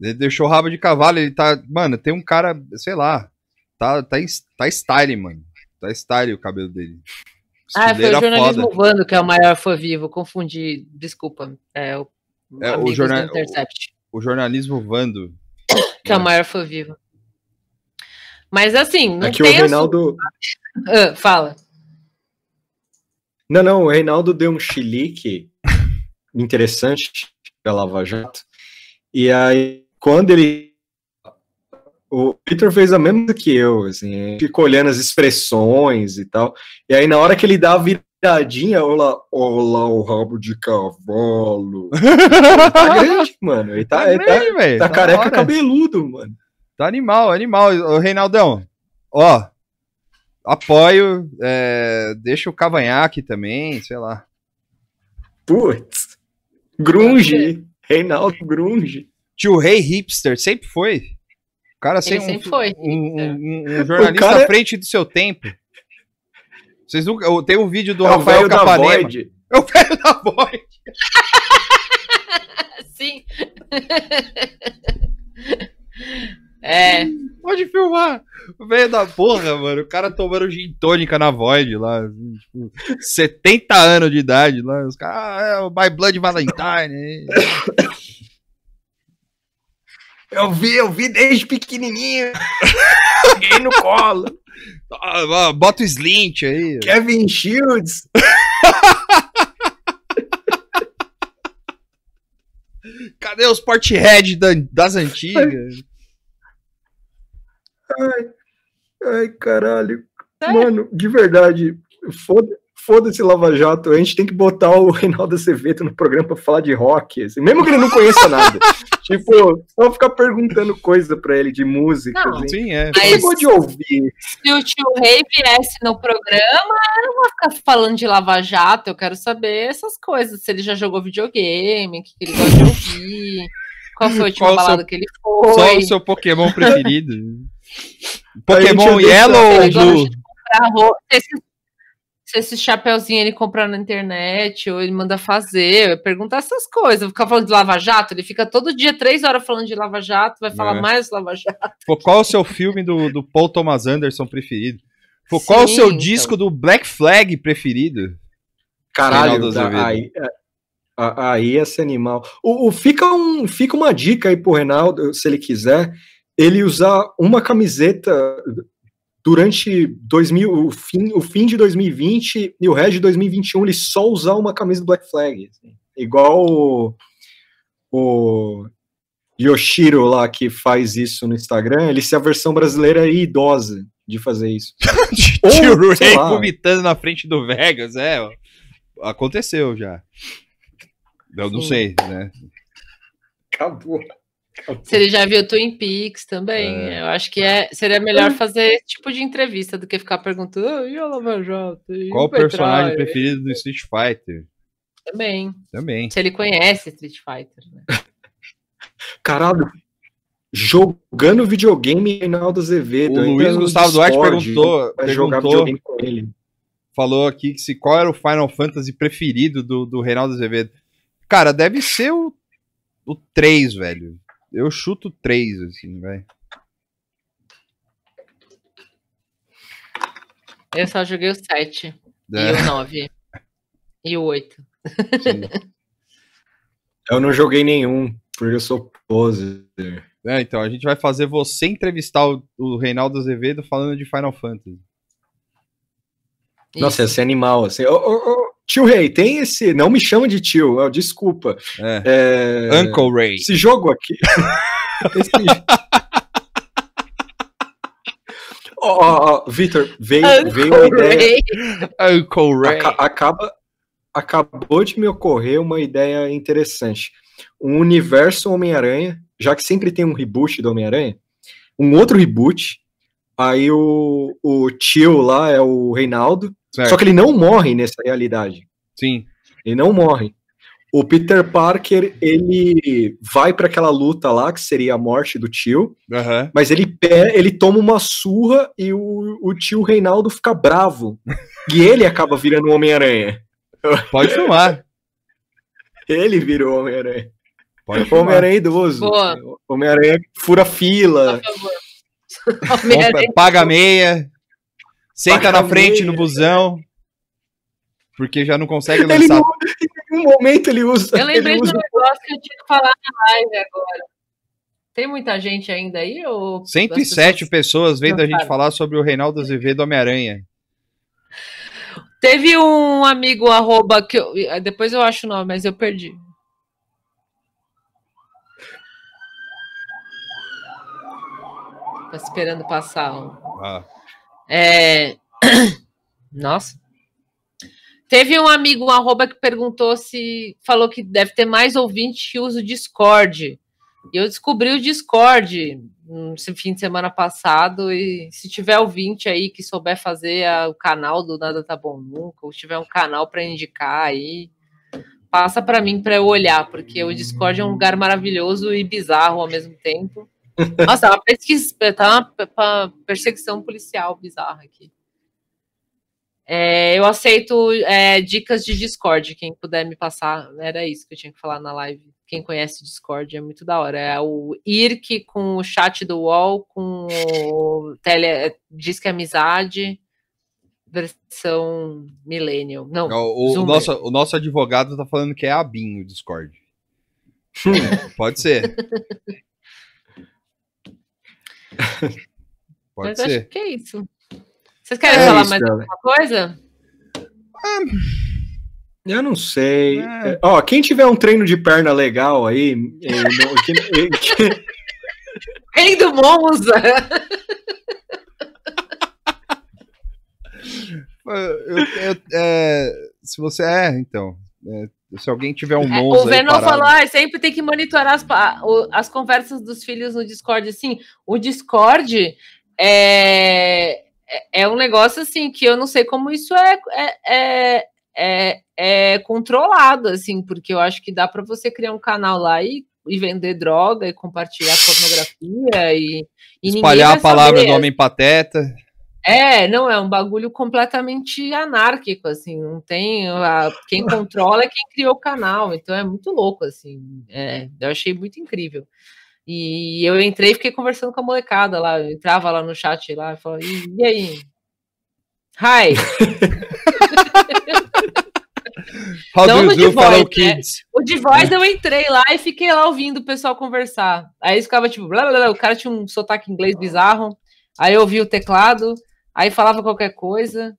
Speaker 8: Ele deixou o rabo de cavalo, ele tá. Mano, tem um cara, sei lá. Tá, tá, tá style, mano. Tá style o cabelo dele.
Speaker 10: Ah, foi o jornalismo
Speaker 8: foda.
Speaker 10: Vando que é o maior fã vivo. Confundi, desculpa. É o,
Speaker 8: É, o
Speaker 10: Intercept,
Speaker 8: O jornalismo Vando.
Speaker 10: que é o maior fã vivo. Mas assim, não
Speaker 9: Aqui
Speaker 10: tem
Speaker 9: o Reinaldo.
Speaker 10: Ah, fala.
Speaker 9: Não, não, o Reinaldo deu um chilique interessante da Lava Jato. E aí, quando ele. O Victor fez a mesma que eu, assim, ficou olhando as expressões e tal. E aí, na hora que ele dá a viradinha, olá, olá, o rabo de cavalo. Ele tá grande, mano. Ele tá,
Speaker 8: Tá
Speaker 9: ele tá, tá
Speaker 8: da
Speaker 9: careca
Speaker 8: hora.
Speaker 9: cabeludo, mano.
Speaker 8: Tá animal, animal. Ô, Reinaldão, ó. Apoio. é, deixa o cavanhaque também, sei lá.
Speaker 9: Putz. Grunge. Reinaldo Grunge.
Speaker 8: Tio Rei Hipster, sempre foi. O cara
Speaker 10: Ele
Speaker 8: um,
Speaker 10: sempre foi.
Speaker 8: um, um- um jornalista
Speaker 9: cara-
Speaker 8: à frente do seu tempo. Vocês nunca. Tem um vídeo do
Speaker 9: É
Speaker 8: Rafael Capanema.
Speaker 9: Void.
Speaker 8: É o velho da Void.
Speaker 10: Sim. é.
Speaker 8: Pode filmar. O velho da porra, mano. O cara tomando gin tônica na Void lá. assim, tipo, 70 anos de idade lá. Os caras, ah, é o My Blood Valentine.
Speaker 9: Eu vi, eu vi desde pequenininho. Peguei no colo.
Speaker 8: Ah, Bota o Slint aí.
Speaker 9: Kevin Shields.
Speaker 8: Cadê os Porthead da- das antigas?
Speaker 9: Ai, ai, caralho. Mano, de verdade, foda- foda-se Lava Jato. A gente tem que botar o Reinaldo Azevedo no programa pra falar de rock. assim, mesmo que ele não conheça nada. tipo, só ficar perguntando coisa pra ele de música.
Speaker 10: Não,
Speaker 9: assim.
Speaker 8: Sim, é.
Speaker 10: Mas-
Speaker 9: Ele pode ouvir.
Speaker 10: Se o tio Rei viesse no programa, eu não vou ficar falando de Lava Jato, eu quero saber essas coisas. Se ele já jogou videogame, o que, ele gosta de ouvir, qual foi a última
Speaker 8: Qual o seu-
Speaker 10: balada que ele
Speaker 8: Só
Speaker 10: foi.
Speaker 8: o seu Pokémon preferido. Pokémon Yellow ou
Speaker 10: gosta
Speaker 8: Blue?
Speaker 10: de comprar roupa. Esses- se esse chapeuzinho ele compra na internet ou ele manda fazer, perguntar essas coisas. Ficar falando de Lava Jato, ele fica todo dia três horas falando de Lava Jato, vai falar
Speaker 8: É.
Speaker 10: mais de Lava Jato.
Speaker 8: Pô, qual é o seu filme do, do Paul Thomas Anderson preferido? Pô, qual é o seu
Speaker 10: então.
Speaker 8: disco do Black Flag preferido?
Speaker 9: Caralho, da- aí, é, aí esse animal. O, o- fica, um, fica uma dica aí pro Reinaldo, se ele quiser, ele usar uma camiseta durante 2000, o, fim, o fim de 2020 e o resto de 2021, ele só usar uma camisa do Black Flag. assim. Igual o, o Yoshiro lá que faz isso no Instagram, ele se a versão brasileira é idosa de fazer isso.
Speaker 8: Tio Ray vomitando na frente do Vegas, é. ó. Aconteceu já. Eu não sei, né?
Speaker 9: Acabou.
Speaker 10: Se ele já viu Twin Peaks também,
Speaker 8: É.
Speaker 10: eu acho que é, seria melhor fazer esse tipo de entrevista do que ficar perguntando "Ah, e a Lava Jato? E
Speaker 8: Qual o
Speaker 10: Petralha?"
Speaker 8: personagem preferido do Street Fighter?
Speaker 10: Também.
Speaker 8: Também.
Speaker 10: Se ele conhece Street Fighter, né?
Speaker 9: Caralho. Jogando videogame, Reinaldo Azevedo.
Speaker 8: O Luiz Gustavo Duarte perguntou, perguntou
Speaker 9: videogame com ele.
Speaker 8: falou aqui que se qual era o Final Fantasy preferido do, do Reinaldo Azevedo. Cara, deve ser o, o 3, velho. Eu chuto 3, assim, velho.
Speaker 10: Eu só joguei o 7
Speaker 8: É.
Speaker 10: e o 9 e o 8.
Speaker 9: Eu não joguei nenhum, porque eu sou poser.
Speaker 8: É, então, a gente vai fazer você entrevistar o, o Reinaldo Azevedo falando de Final Fantasy.
Speaker 9: Nossa, esse animal, assim. Ô, ô, ô, tio Rei, tem esse. Não me chama de tio, ó, desculpa.
Speaker 8: É.
Speaker 9: É,
Speaker 8: Uncle Ray.
Speaker 9: Esse jogo aqui. esse... Ó, ó, ó, Vitor, veio, veio uma ideia.
Speaker 8: Uncle Ray.
Speaker 9: Aca- acaba, acabou de me ocorrer uma ideia interessante. Um universo Homem-Aranha, já que sempre tem um reboot do Homem-Aranha, um outro reboot. Aí o, o tio lá é o Reinaldo,
Speaker 8: Certo.
Speaker 9: só que ele não morre nessa realidade.
Speaker 8: Sim.
Speaker 9: Ele não morre. O Peter Parker, ele vai para aquela luta lá, que seria a morte do tio,
Speaker 8: Aham.
Speaker 9: mas ele, pe- ele toma uma surra e o, o tio Reinaldo fica bravo. e ele acaba virando o Homem-Aranha.
Speaker 8: Pode filmar.
Speaker 9: Ele virou Homem-Aranha.
Speaker 8: Pode
Speaker 9: O
Speaker 8: filmar.
Speaker 9: Homem-Aranha é idoso. Homem-Aranha fura fila.
Speaker 10: Homem-Aranha.
Speaker 8: Paga meia. Senta na frente no busão. Porque já não consegue
Speaker 9: Ele
Speaker 8: lançar.
Speaker 9: não, em nenhum momento ele usa.
Speaker 10: Eu lembrei
Speaker 9: ele
Speaker 10: de
Speaker 9: usa
Speaker 10: um negócio que eu tinha que falar na live agora. Tem muita gente ainda aí? Ou as
Speaker 8: 107 pessoas vendo a gente
Speaker 10: Cansaram.
Speaker 8: falar sobre o Reinaldo Azevedo Homem-Aranha.
Speaker 10: Teve um amigo arroba que eu, depois eu acho o nome, mas eu perdi. Tá esperando passar. ó.
Speaker 8: Ah,
Speaker 10: É... Nossa. Teve um amigo um arroba que perguntou se falou que deve ter mais ouvinte que usa o Discord. E eu descobri o Discord esse fim de semana passado. E se tiver ouvinte aí que souber fazer a- o canal do Nada Tá Bom Nunca, ou tiver um canal para indicar aí, passa para mim para eu olhar, porque o Discord é um lugar maravilhoso e bizarro ao mesmo tempo. Nossa, tá uma pesquisa, tá uma perseguição policial bizarra aqui. É, eu aceito é, dicas de Discord, quem puder me passar. Era isso que eu tinha que falar na live. Quem conhece Discord é muito da hora. É o IRC com o chat do UOL, com o tele, Disque Amizade, versão Millennial. Não,
Speaker 8: o, o nosso, o nosso advogado tá falando que é a BIM o Discord. É, pode ser. Pode
Speaker 10: Mas
Speaker 8: ser.
Speaker 10: acho que é isso. Vocês querem
Speaker 9: É
Speaker 10: falar
Speaker 9: isso,
Speaker 10: mais
Speaker 9: cara.
Speaker 10: alguma coisa?
Speaker 9: Eu não sei.
Speaker 8: É.
Speaker 9: É, Ó, quem tiver um treino de perna legal aí, é, no- que- é, que-
Speaker 10: Rei do Monza!
Speaker 8: Eu- eu- é, se você é, então. é, se alguém tiver um
Speaker 10: É,
Speaker 8: Monza
Speaker 10: o Venom
Speaker 8: parado-
Speaker 10: falou, ah, sempre tem que monitorar as, as conversas dos filhos no Discord. Assim, o Discord é, é- é um negócio assim que eu não sei como isso é, é, é, é- é controlado, assim, porque eu acho que dá para você criar um canal lá e, e vender droga e compartilhar pornografia e, e
Speaker 8: espalhar a palavra do homem pateta.
Speaker 10: É, não, é um bagulho completamente anárquico, assim, não tem. a- quem controla é quem criou o canal, então é muito louco, assim. é, eu achei muito incrível. E eu entrei e fiquei conversando com a molecada lá, eu entrava lá no chat lá e falava, e, e aí? Hi!
Speaker 8: How
Speaker 10: Não no The Voice, né? O de voz eu entrei lá e fiquei lá ouvindo o pessoal conversar. Aí ficava tipo, blá, blá, blá, o cara tinha um sotaque inglês bizarro. Aí eu ouvi o teclado, aí falava qualquer coisa.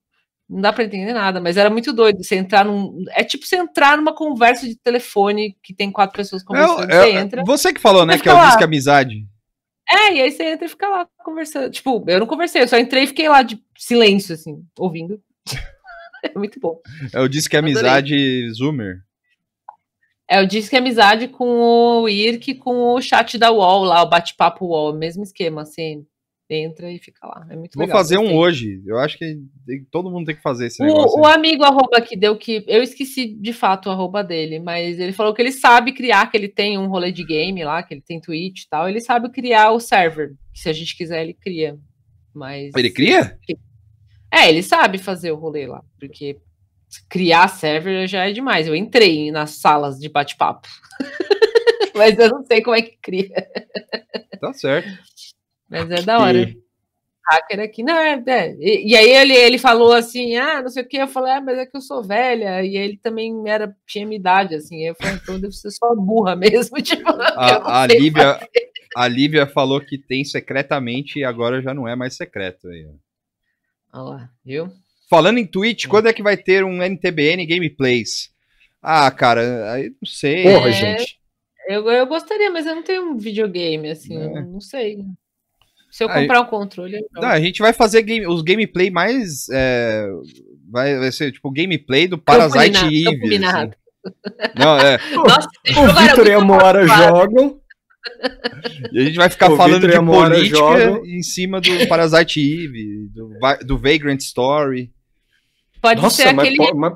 Speaker 10: Não dá pra entender nada, mas era muito doido. Você entrar num. É tipo você entrar numa conversa de telefone que tem quatro pessoas conversando.
Speaker 8: É,
Speaker 10: você
Speaker 8: é,
Speaker 10: entra.
Speaker 8: você que falou, né, que é o. Disque Amizade.
Speaker 10: É, e aí você entra e fica lá conversando. Tipo, eu não conversei, eu só entrei e fiquei lá de silêncio, assim, ouvindo. É muito bom.
Speaker 8: É o Disque Amizade Zoomer.
Speaker 10: É, eu disse que é amizade com o IRC, com o chat da UOL lá, o bate-papo UOL, mesmo esquema, assim, entra e fica lá. É muito
Speaker 8: Vou
Speaker 10: legal.
Speaker 8: fazer um hoje. Eu acho que todo mundo tem que fazer esse negócio.
Speaker 10: O, o
Speaker 8: aí.
Speaker 10: amigo arroba que deu que. Eu esqueci de fato o arroba dele, mas ele falou que ele sabe criar, que ele tem um rolê de game lá, que ele tem Twitch e tal. Ele sabe criar o server. Que se a gente quiser, ele cria. Mas.
Speaker 8: Ele cria?
Speaker 10: É, ele sabe fazer o rolê lá, porque criar server já é demais. Eu entrei nas salas de bate-papo. mas eu não sei como é que cria.
Speaker 8: Tá certo.
Speaker 10: Mas é da hora.
Speaker 9: E-
Speaker 10: Hacker aqui. Não, é, é. E, e aí ele, ele falou assim, ah, não sei o que. Eu falei, ah, mas é que eu sou velha. E ele também era, tinha minha idade, assim. Eu falei, então deve ser só burra mesmo. Tipo,
Speaker 8: A, a Lívia,
Speaker 10: fazer.
Speaker 8: a Lívia falou que tem secretamente e agora já não é mais secreto. Aí, ó.
Speaker 10: Olha lá, viu?
Speaker 8: Falando em Twitch, quando é que vai ter um NTBN Gameplays? Ah, cara, aí não sei.
Speaker 9: Porra,
Speaker 10: É.
Speaker 9: gente.
Speaker 10: Eu, eu gostaria, mas eu não tenho um videogame, assim. eu
Speaker 8: É.
Speaker 10: não sei. Se eu
Speaker 8: Aí-
Speaker 10: comprar um controle.
Speaker 8: Não, a gente vai fazer game- os gameplay mais. é, vai, vai ser tipo gameplay do Parasite Eve. assim. Não, é.
Speaker 10: Nossa,
Speaker 9: O Vitor e a Moara jogam.
Speaker 8: E a gente vai ficar
Speaker 9: O
Speaker 8: falando
Speaker 9: Victor
Speaker 8: de política
Speaker 9: jogam.
Speaker 8: em cima do Parasite Eve, do, do Vagrant Story.
Speaker 10: Pode
Speaker 9: Nossa,
Speaker 10: ser aquele.
Speaker 9: mas-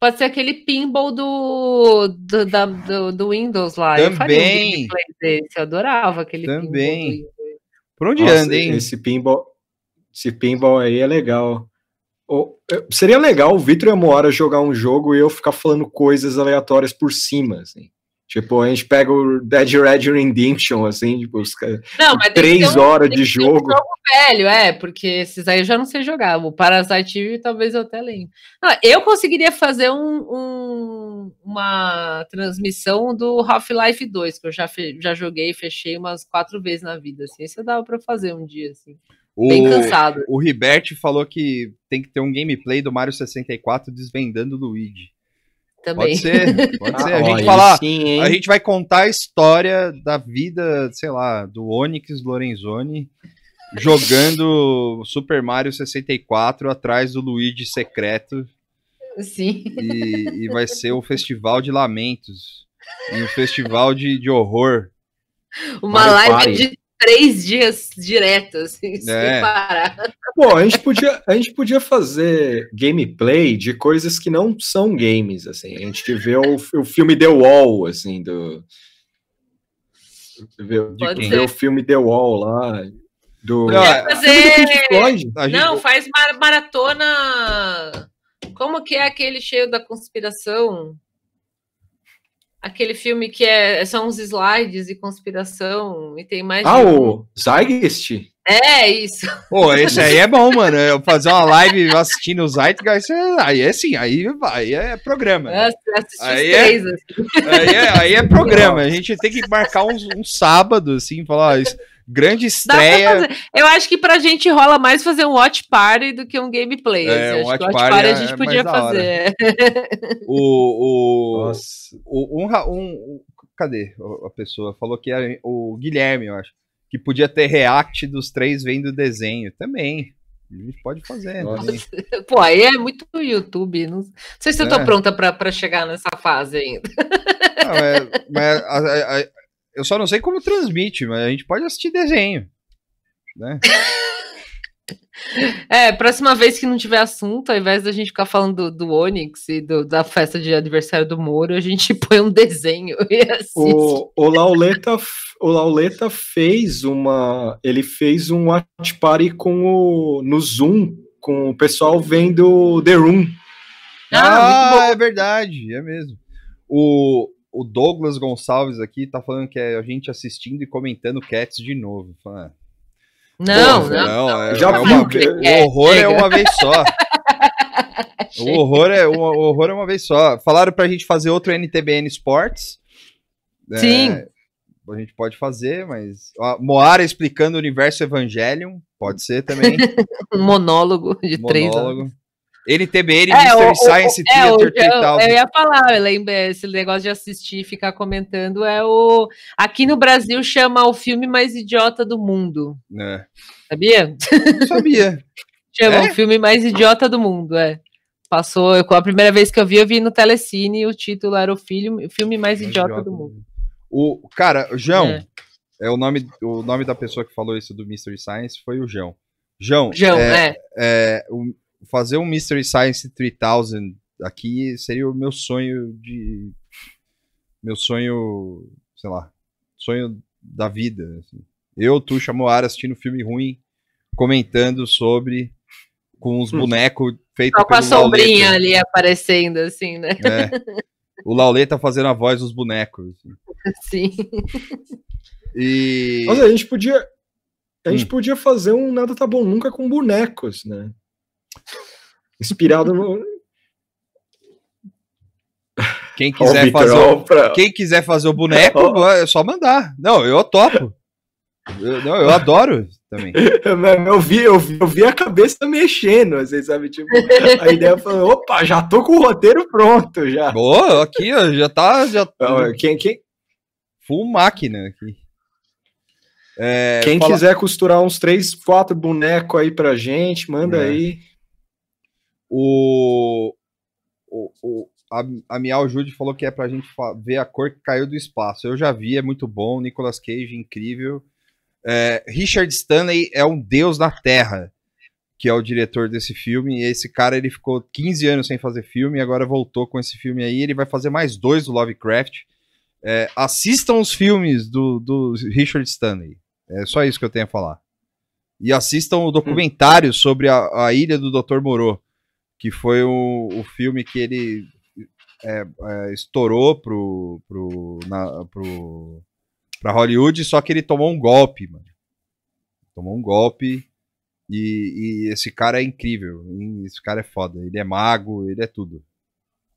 Speaker 10: Pode ser aquele pinball do, do, da- do, do Windows lá. Eu faria um
Speaker 8: Também.
Speaker 10: gameplay desse, eu adorava aquele
Speaker 8: Também.
Speaker 10: pinball. do-
Speaker 8: Por onde
Speaker 9: Nossa,
Speaker 8: anda, hein?
Speaker 9: Esse pinball, esse pinball aí é legal. Seria legal o Vitor e a Moara jogar um jogo e eu ficar falando coisas aleatórias por cima, assim. Tipo, a gente pega o Dead Red Redemption, assim, tipo, os caras-
Speaker 10: Não, mas
Speaker 9: três
Speaker 10: um-
Speaker 9: horas de
Speaker 10: que ter um
Speaker 9: jogo.
Speaker 10: velho, é, porque esses aí eu já não sei jogar. O Parasite Eve talvez eu até lembro. Ah, eu conseguiria fazer um, um- uma transmissão do Half-Life 2, que eu já, fe- já joguei e fechei umas quatro vezes na vida. Assim. Isso dava pra fazer um dia, assim. Bem cansado.
Speaker 8: O Ribert falou que tem que ter um gameplay do Mario 64 desvendando o Luigi.
Speaker 10: Também.
Speaker 8: Pode ser, pode ser. A
Speaker 9: Ah,
Speaker 8: gente falar,
Speaker 9: sim,
Speaker 8: a gente vai contar a história da vida, sei lá, do Onyx Lorenzoni jogando Super Mario 64 atrás do Luigi secreto
Speaker 10: Sim.
Speaker 8: e, e vai ser o festival de lamentos e o festival de, de horror.
Speaker 10: Uma
Speaker 9: Mario
Speaker 10: live
Speaker 9: Party.
Speaker 10: de três dias direto, assim, sem
Speaker 8: É.
Speaker 10: parar.
Speaker 9: Pô, a gente, podia, a gente podia fazer gameplay de coisas que não são games, assim. A gente vê o, o filme The Wall, assim, do... Vê, vê
Speaker 10: ser.
Speaker 9: o filme The Wall lá, do...
Speaker 8: Não,
Speaker 9: Pink
Speaker 10: fazer...
Speaker 9: Floyd.
Speaker 8: A gente-
Speaker 10: Não, faz mar- maratona. Como que é aquele cheio da conspiração? Aquele filme que é, são uns slides e conspiração e tem mais.
Speaker 9: Ah, o Zeitgeist?
Speaker 10: É isso.
Speaker 8: Pô, esse aí é bom, mano. Eu fazer uma live assistindo o Zeitgeist, é- aí é sim, aí, aí é programa.
Speaker 10: Os
Speaker 8: Aí é-
Speaker 10: três. assim.
Speaker 8: Aí é, aí é programa. A gente tem que marcar um, um sábado, assim, falar, ó, isso- grande
Speaker 10: Dá pra
Speaker 8: estreia.
Speaker 10: fazer. Eu acho que pra gente rola mais fazer um watch party do que um gameplay.
Speaker 8: É,
Speaker 10: assim.
Speaker 8: um
Speaker 10: Acho que
Speaker 8: watch
Speaker 10: o watch
Speaker 8: party
Speaker 10: party a
Speaker 8: é-
Speaker 10: gente
Speaker 8: é
Speaker 10: podia fazer.
Speaker 8: O. o,
Speaker 9: Nossa.
Speaker 8: o um, um- Cadê a pessoa? Falou que era o Guilherme, eu acho. Que podia ter react dos três vendo o desenho. Também. A gente pode fazer.
Speaker 9: Nossa.
Speaker 8: também.
Speaker 10: Pô, aí é muito YouTube. Não, não sei se eu tô
Speaker 8: É.
Speaker 10: pronta pra, pra chegar nessa fase ainda.
Speaker 8: Não, é- mas a- a- a- eu só não sei como transmite, mas a gente pode assistir desenho. Né?
Speaker 10: É, próxima vez que não tiver assunto, ao invés da gente ficar falando do, do Onix e do- da festa de aniversário do Moro, a gente põe um desenho e assiste.
Speaker 9: O, o, Lauleta, o Lauleta fez uma. Ele fez um watch party com o, no Zoom com o pessoal vendo The Room.
Speaker 8: Ah, é verdade, é mesmo. O, o Douglas Gonçalves aqui tá falando que é a gente assistindo e comentando Cats de novo. Fala, ah,
Speaker 10: Não,
Speaker 8: porra,
Speaker 10: não, não.
Speaker 8: é,
Speaker 9: Já
Speaker 8: é
Speaker 9: viu
Speaker 8: uma
Speaker 10: é,
Speaker 8: o horror é uma vez só. O horror é, o horror é uma vez só. Falaram pra gente fazer outro NTBN Sports. É,
Speaker 10: Sim.
Speaker 8: a gente pode fazer, mas. Ó, Moara explicando o universo Evangelion. Pode ser também.
Speaker 10: Um monólogo de três horas.
Speaker 8: NTBN,
Speaker 10: É,
Speaker 8: Mystery
Speaker 10: o-
Speaker 8: Science
Speaker 10: é, o-
Speaker 8: Theater
Speaker 10: eu,
Speaker 8: 3000.
Speaker 10: eu ia falar, eu lembro, esse negócio de assistir e ficar comentando é o. Aqui no Brasil chama o filme mais idiota do mundo.
Speaker 8: É.
Speaker 10: Sabia?
Speaker 8: Não sabia.
Speaker 10: Chama
Speaker 8: É?
Speaker 10: o filme mais idiota do mundo, é. Passou, eu, a primeira vez que eu vi, eu vi no Telecine e o título era o filme, o filme mais idiota, do mundo.
Speaker 8: O, cara, o João,
Speaker 10: É.
Speaker 8: é. o, nome, o nome da pessoa que falou isso do Mystery Science foi o João. João,
Speaker 10: João,
Speaker 8: é,
Speaker 10: é.
Speaker 8: é, o- fazer um Mystery Science 3000 aqui seria o meu sonho de. Meu sonho, sei lá, sonho da vida. assim. Eu, tu, Moara assistindo filme ruim, comentando sobre, com os bonecos feitos
Speaker 10: Só com a sombrinha
Speaker 8: Lauleta.
Speaker 10: ali aparecendo, assim, né?
Speaker 8: É. O Lauleta fazendo a voz dos bonecos. assim.
Speaker 10: Sim.
Speaker 8: E.
Speaker 9: Nossa, a gente podia. A gente
Speaker 8: Hum.
Speaker 9: podia fazer um Nada Tá Bom Nunca com bonecos, né? Inspirado no.
Speaker 8: Quem quiser,
Speaker 9: Vitor,
Speaker 8: fazer,
Speaker 9: ó,
Speaker 8: o,
Speaker 9: pra-
Speaker 8: quem quiser fazer o boneco,
Speaker 9: Ó.
Speaker 8: é só mandar. Não, eu topo. Eu, não, eu adoro também.
Speaker 9: Eu vi, eu, vi, eu vi a cabeça mexendo, assim, sabe? Tipo, a ideia foi: opa, já tô com o roteiro pronto já.
Speaker 8: Boa, aqui, ó, já tá. Já,
Speaker 9: Não, quem, quem,
Speaker 8: full máquina aqui. É,
Speaker 9: quem
Speaker 8: fala-
Speaker 9: quiser costurar uns três, quatro bonecos aí pra gente, manda
Speaker 8: É.
Speaker 9: aí.
Speaker 8: O, o, o- a, a Miau Jude falou que é pra gente ver a cor que caiu do espaço. Eu já vi, é muito bom. Nicolas Cage, incrível. É, Richard Stanley é um deus na Terra, que é o diretor desse filme. E esse cara ele ficou 15 anos sem fazer filme agora voltou com esse filme aí. Ele vai fazer mais dois do Lovecraft. É, assistam os filmes do, do Richard Stanley. É só isso que eu tenho a falar. E assistam o documentário sobre a, a ilha do Dr. Moreau, que foi o, o filme que ele é, é, estourou pro, pro, na, pro, pra Hollywood, só que ele tomou um golpe, mano. Tomou um golpe e, e esse cara é incrível. Esse cara é foda. Ele é mago, ele é tudo.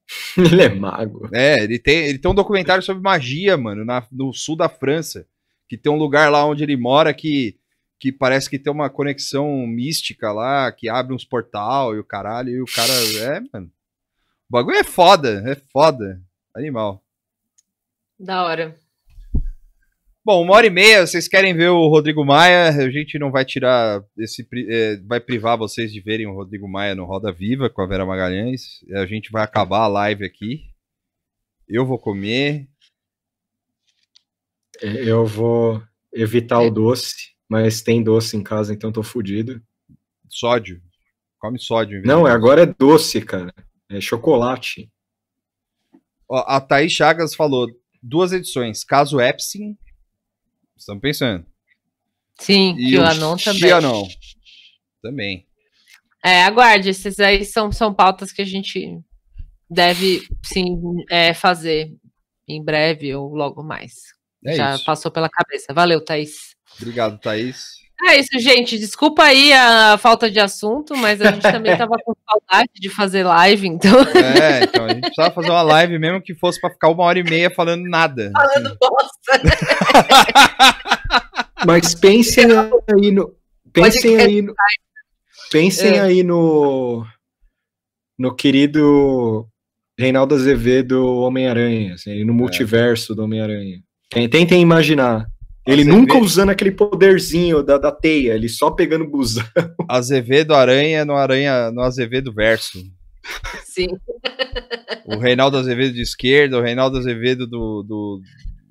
Speaker 9: Ele é mago.
Speaker 8: É, ele tem, ele tem um documentário sobre magia, mano, na- no sul da França. Que tem um lugar lá onde ele mora que, que parece que tem uma conexão mística lá, que abre uns portal e o caralho, e o cara. É, mano. O bagulho é foda, é foda. Animal.
Speaker 10: Da hora.
Speaker 8: Bom, uma hora e meia, vocês querem ver o Rodrigo Maia? A gente não vai tirar esse. é, vai privar vocês de verem o Rodrigo Maia no Roda Viva com a Vera Magalhães. A gente vai acabar a live aqui. Eu vou comer.
Speaker 9: Eu vou evitar o doce, mas tem doce em casa, então tô fudido.
Speaker 8: Sódio. Come sódio.
Speaker 9: Não, é, agora é doce, cara. É chocolate.
Speaker 8: Ó, a Thaís Chagas falou duas edições. Caso Epstein. Estamos pensando.
Speaker 10: Sim,
Speaker 8: E
Speaker 10: que o
Speaker 8: o
Speaker 10: Anon também.
Speaker 8: Xianon. Também.
Speaker 10: É, aguarde, esses aí são, são pautas que a gente deve sim é, fazer em breve ou logo mais.
Speaker 8: É
Speaker 10: Já
Speaker 8: isso.
Speaker 10: passou pela cabeça. Valeu, Thaís.
Speaker 8: Obrigado, Thaís.
Speaker 10: É isso, gente. Desculpa aí a falta de assunto, mas a gente também tava com saudade de fazer live, então.
Speaker 8: É, então a gente precisava fazer uma live mesmo que fosse pra ficar uma hora e meia falando nada.
Speaker 10: Falando bosta.
Speaker 9: Mas pensem aí no. Pensem aí no. Pensem
Speaker 10: É.
Speaker 9: aí no. No querido Reinaldo Azevedo Homem-Aranha, assim, no multiverso do Homem-Aranha. Ten- Tentem imaginar. Ele
Speaker 8: Azevedo-
Speaker 9: nunca usando aquele poderzinho da, da teia, ele só pegando busão.
Speaker 8: Azevedo Aranha no Aranha no Azevedo Verso.
Speaker 10: Sim.
Speaker 8: O Reinaldo Azevedo de esquerda, o Reinaldo Azevedo do, do,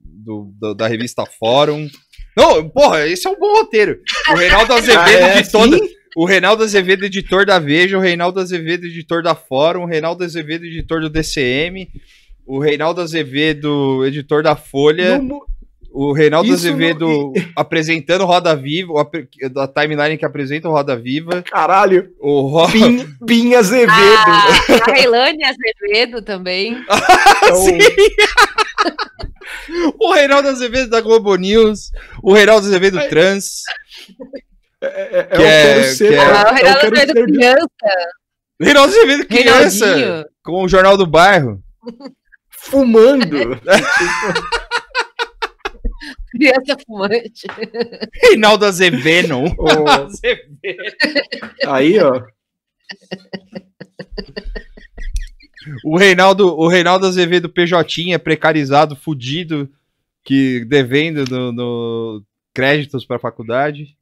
Speaker 8: do- do- da revista Fórum. Não, porra, esse é um bom roteiro. O Reinaldo Azevedo
Speaker 9: Ah, é
Speaker 8: de toda.
Speaker 9: assim?
Speaker 8: o Reinaldo Azevedo, editor da Veja, o Reinaldo Azevedo, editor da Fórum, o Reinaldo Azevedo, editor do DCM, o Reinaldo Azevedo, editor da Folha,
Speaker 9: Não
Speaker 8: o Reinaldo
Speaker 9: Isso
Speaker 8: Azevedo apresentando Roda Viva, da timeline que apresenta o Roda Viva,
Speaker 9: Caralho.
Speaker 8: o Ro...
Speaker 9: Pin, Pin Azevedo.
Speaker 10: A, a Reilane Azevedo também.
Speaker 9: É o-
Speaker 8: o Reinaldo Azevedo da Globo News, o Reinaldo Azevedo Trans,
Speaker 9: é, é,
Speaker 8: que
Speaker 9: eu
Speaker 8: é-
Speaker 9: ser.
Speaker 8: que é-
Speaker 10: Ah, o
Speaker 9: eu
Speaker 10: Reinaldo Azevedo
Speaker 9: ser-
Speaker 10: criança.
Speaker 8: Reinaldo Azevedo criança,
Speaker 10: Reinaldinho.
Speaker 8: com o Jornal do Bairro.
Speaker 9: fumando.
Speaker 10: Criança fumante.
Speaker 8: Reinaldo Azevedo. Azevedo.
Speaker 9: aí, ó.
Speaker 8: O Reinaldo, o Reinaldo Azevedo PJ, precarizado, fudido, que devendo no, no créditos para faculdade.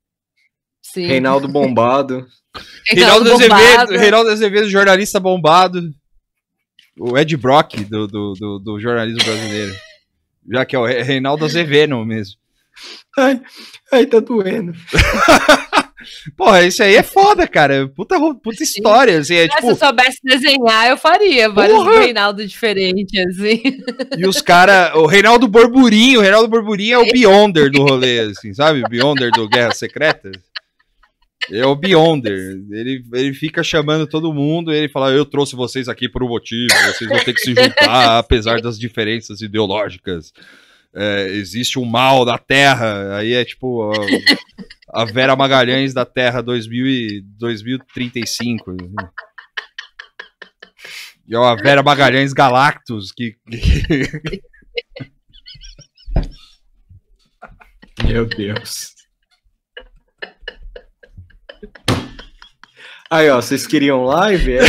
Speaker 10: Sim.
Speaker 9: Reinaldo Bombado.
Speaker 8: Reinaldo,
Speaker 10: Bombado.
Speaker 8: Azevedo, Reinaldo Azevedo, jornalista bombado. O Ed Brock do, do, do, do jornalismo brasileiro. Já que é o Re- Reinaldo Azevedo mesmo.
Speaker 9: Ai, ai, tá doendo.
Speaker 8: Porra, isso aí é foda, cara. Puta, puta história. Assim, é,
Speaker 10: Se
Speaker 8: tipo,
Speaker 10: eu soubesse desenhar, eu faria vários
Speaker 8: Porra!
Speaker 10: Reinaldo diferentes, assim.
Speaker 8: E os caras. O Reinaldo Borburinho. O Reinaldo Borburinho é o Beyonder do rolê, assim, sabe? O Beyonder do Guerra Secreta. É o Beyonder. Ele, ele fica chamando todo mundo. Ele fala: Eu trouxe vocês aqui por um motivo. Vocês vão ter que se juntar, apesar das diferenças ideológicas. É, existe um mal da Terra. Aí é tipo. A, a Vera Magalhães da Terra 2000 e 2035. E é a Vera Magalhães Galactus que,
Speaker 9: Meu Deus. Aí, ó, vocês queriam live? É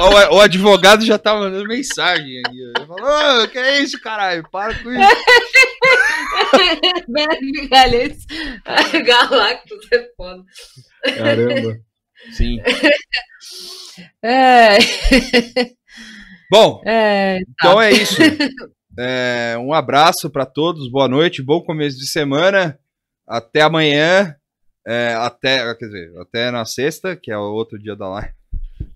Speaker 8: o, o advogado já tá mandando mensagem aqui. Ele falou, "Ô, que é isso, caralho? Para com isso.
Speaker 10: Galhães. Galactus é foda.
Speaker 9: Caramba.
Speaker 8: Sim.
Speaker 10: É.
Speaker 8: Bom,
Speaker 10: É,
Speaker 8: então
Speaker 10: tá.
Speaker 8: é isso. É, um abraço pra todos, boa noite, bom começo de semana. Até amanhã. é, até, quer dizer, até na sexta, que é o outro dia da live.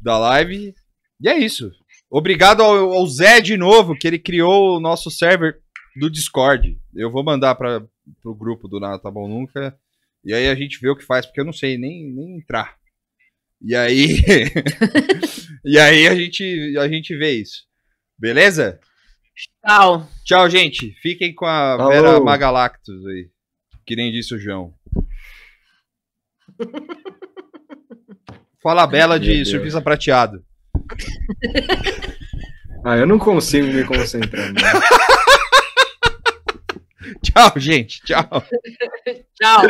Speaker 8: Da live. E é isso. Obrigado ao, ao Zé de novo, que ele criou o nosso server do Discord. Eu vou mandar para o grupo do Nada Tá Bom Nunca. E aí a gente vê o que faz, porque eu não sei nem, nem entrar. E aí. e aí a gente, a gente vê isso. Beleza?
Speaker 10: Tchau.
Speaker 8: Tchau, gente. Fiquem com a
Speaker 9: Falou.
Speaker 8: Vera Magalactus aí. Que nem disse o João. Fala Bela de surpresa prateado.
Speaker 9: Ah, eu não consigo me concentrar. né?
Speaker 8: Tchau, gente. Tchau.
Speaker 10: Tchau.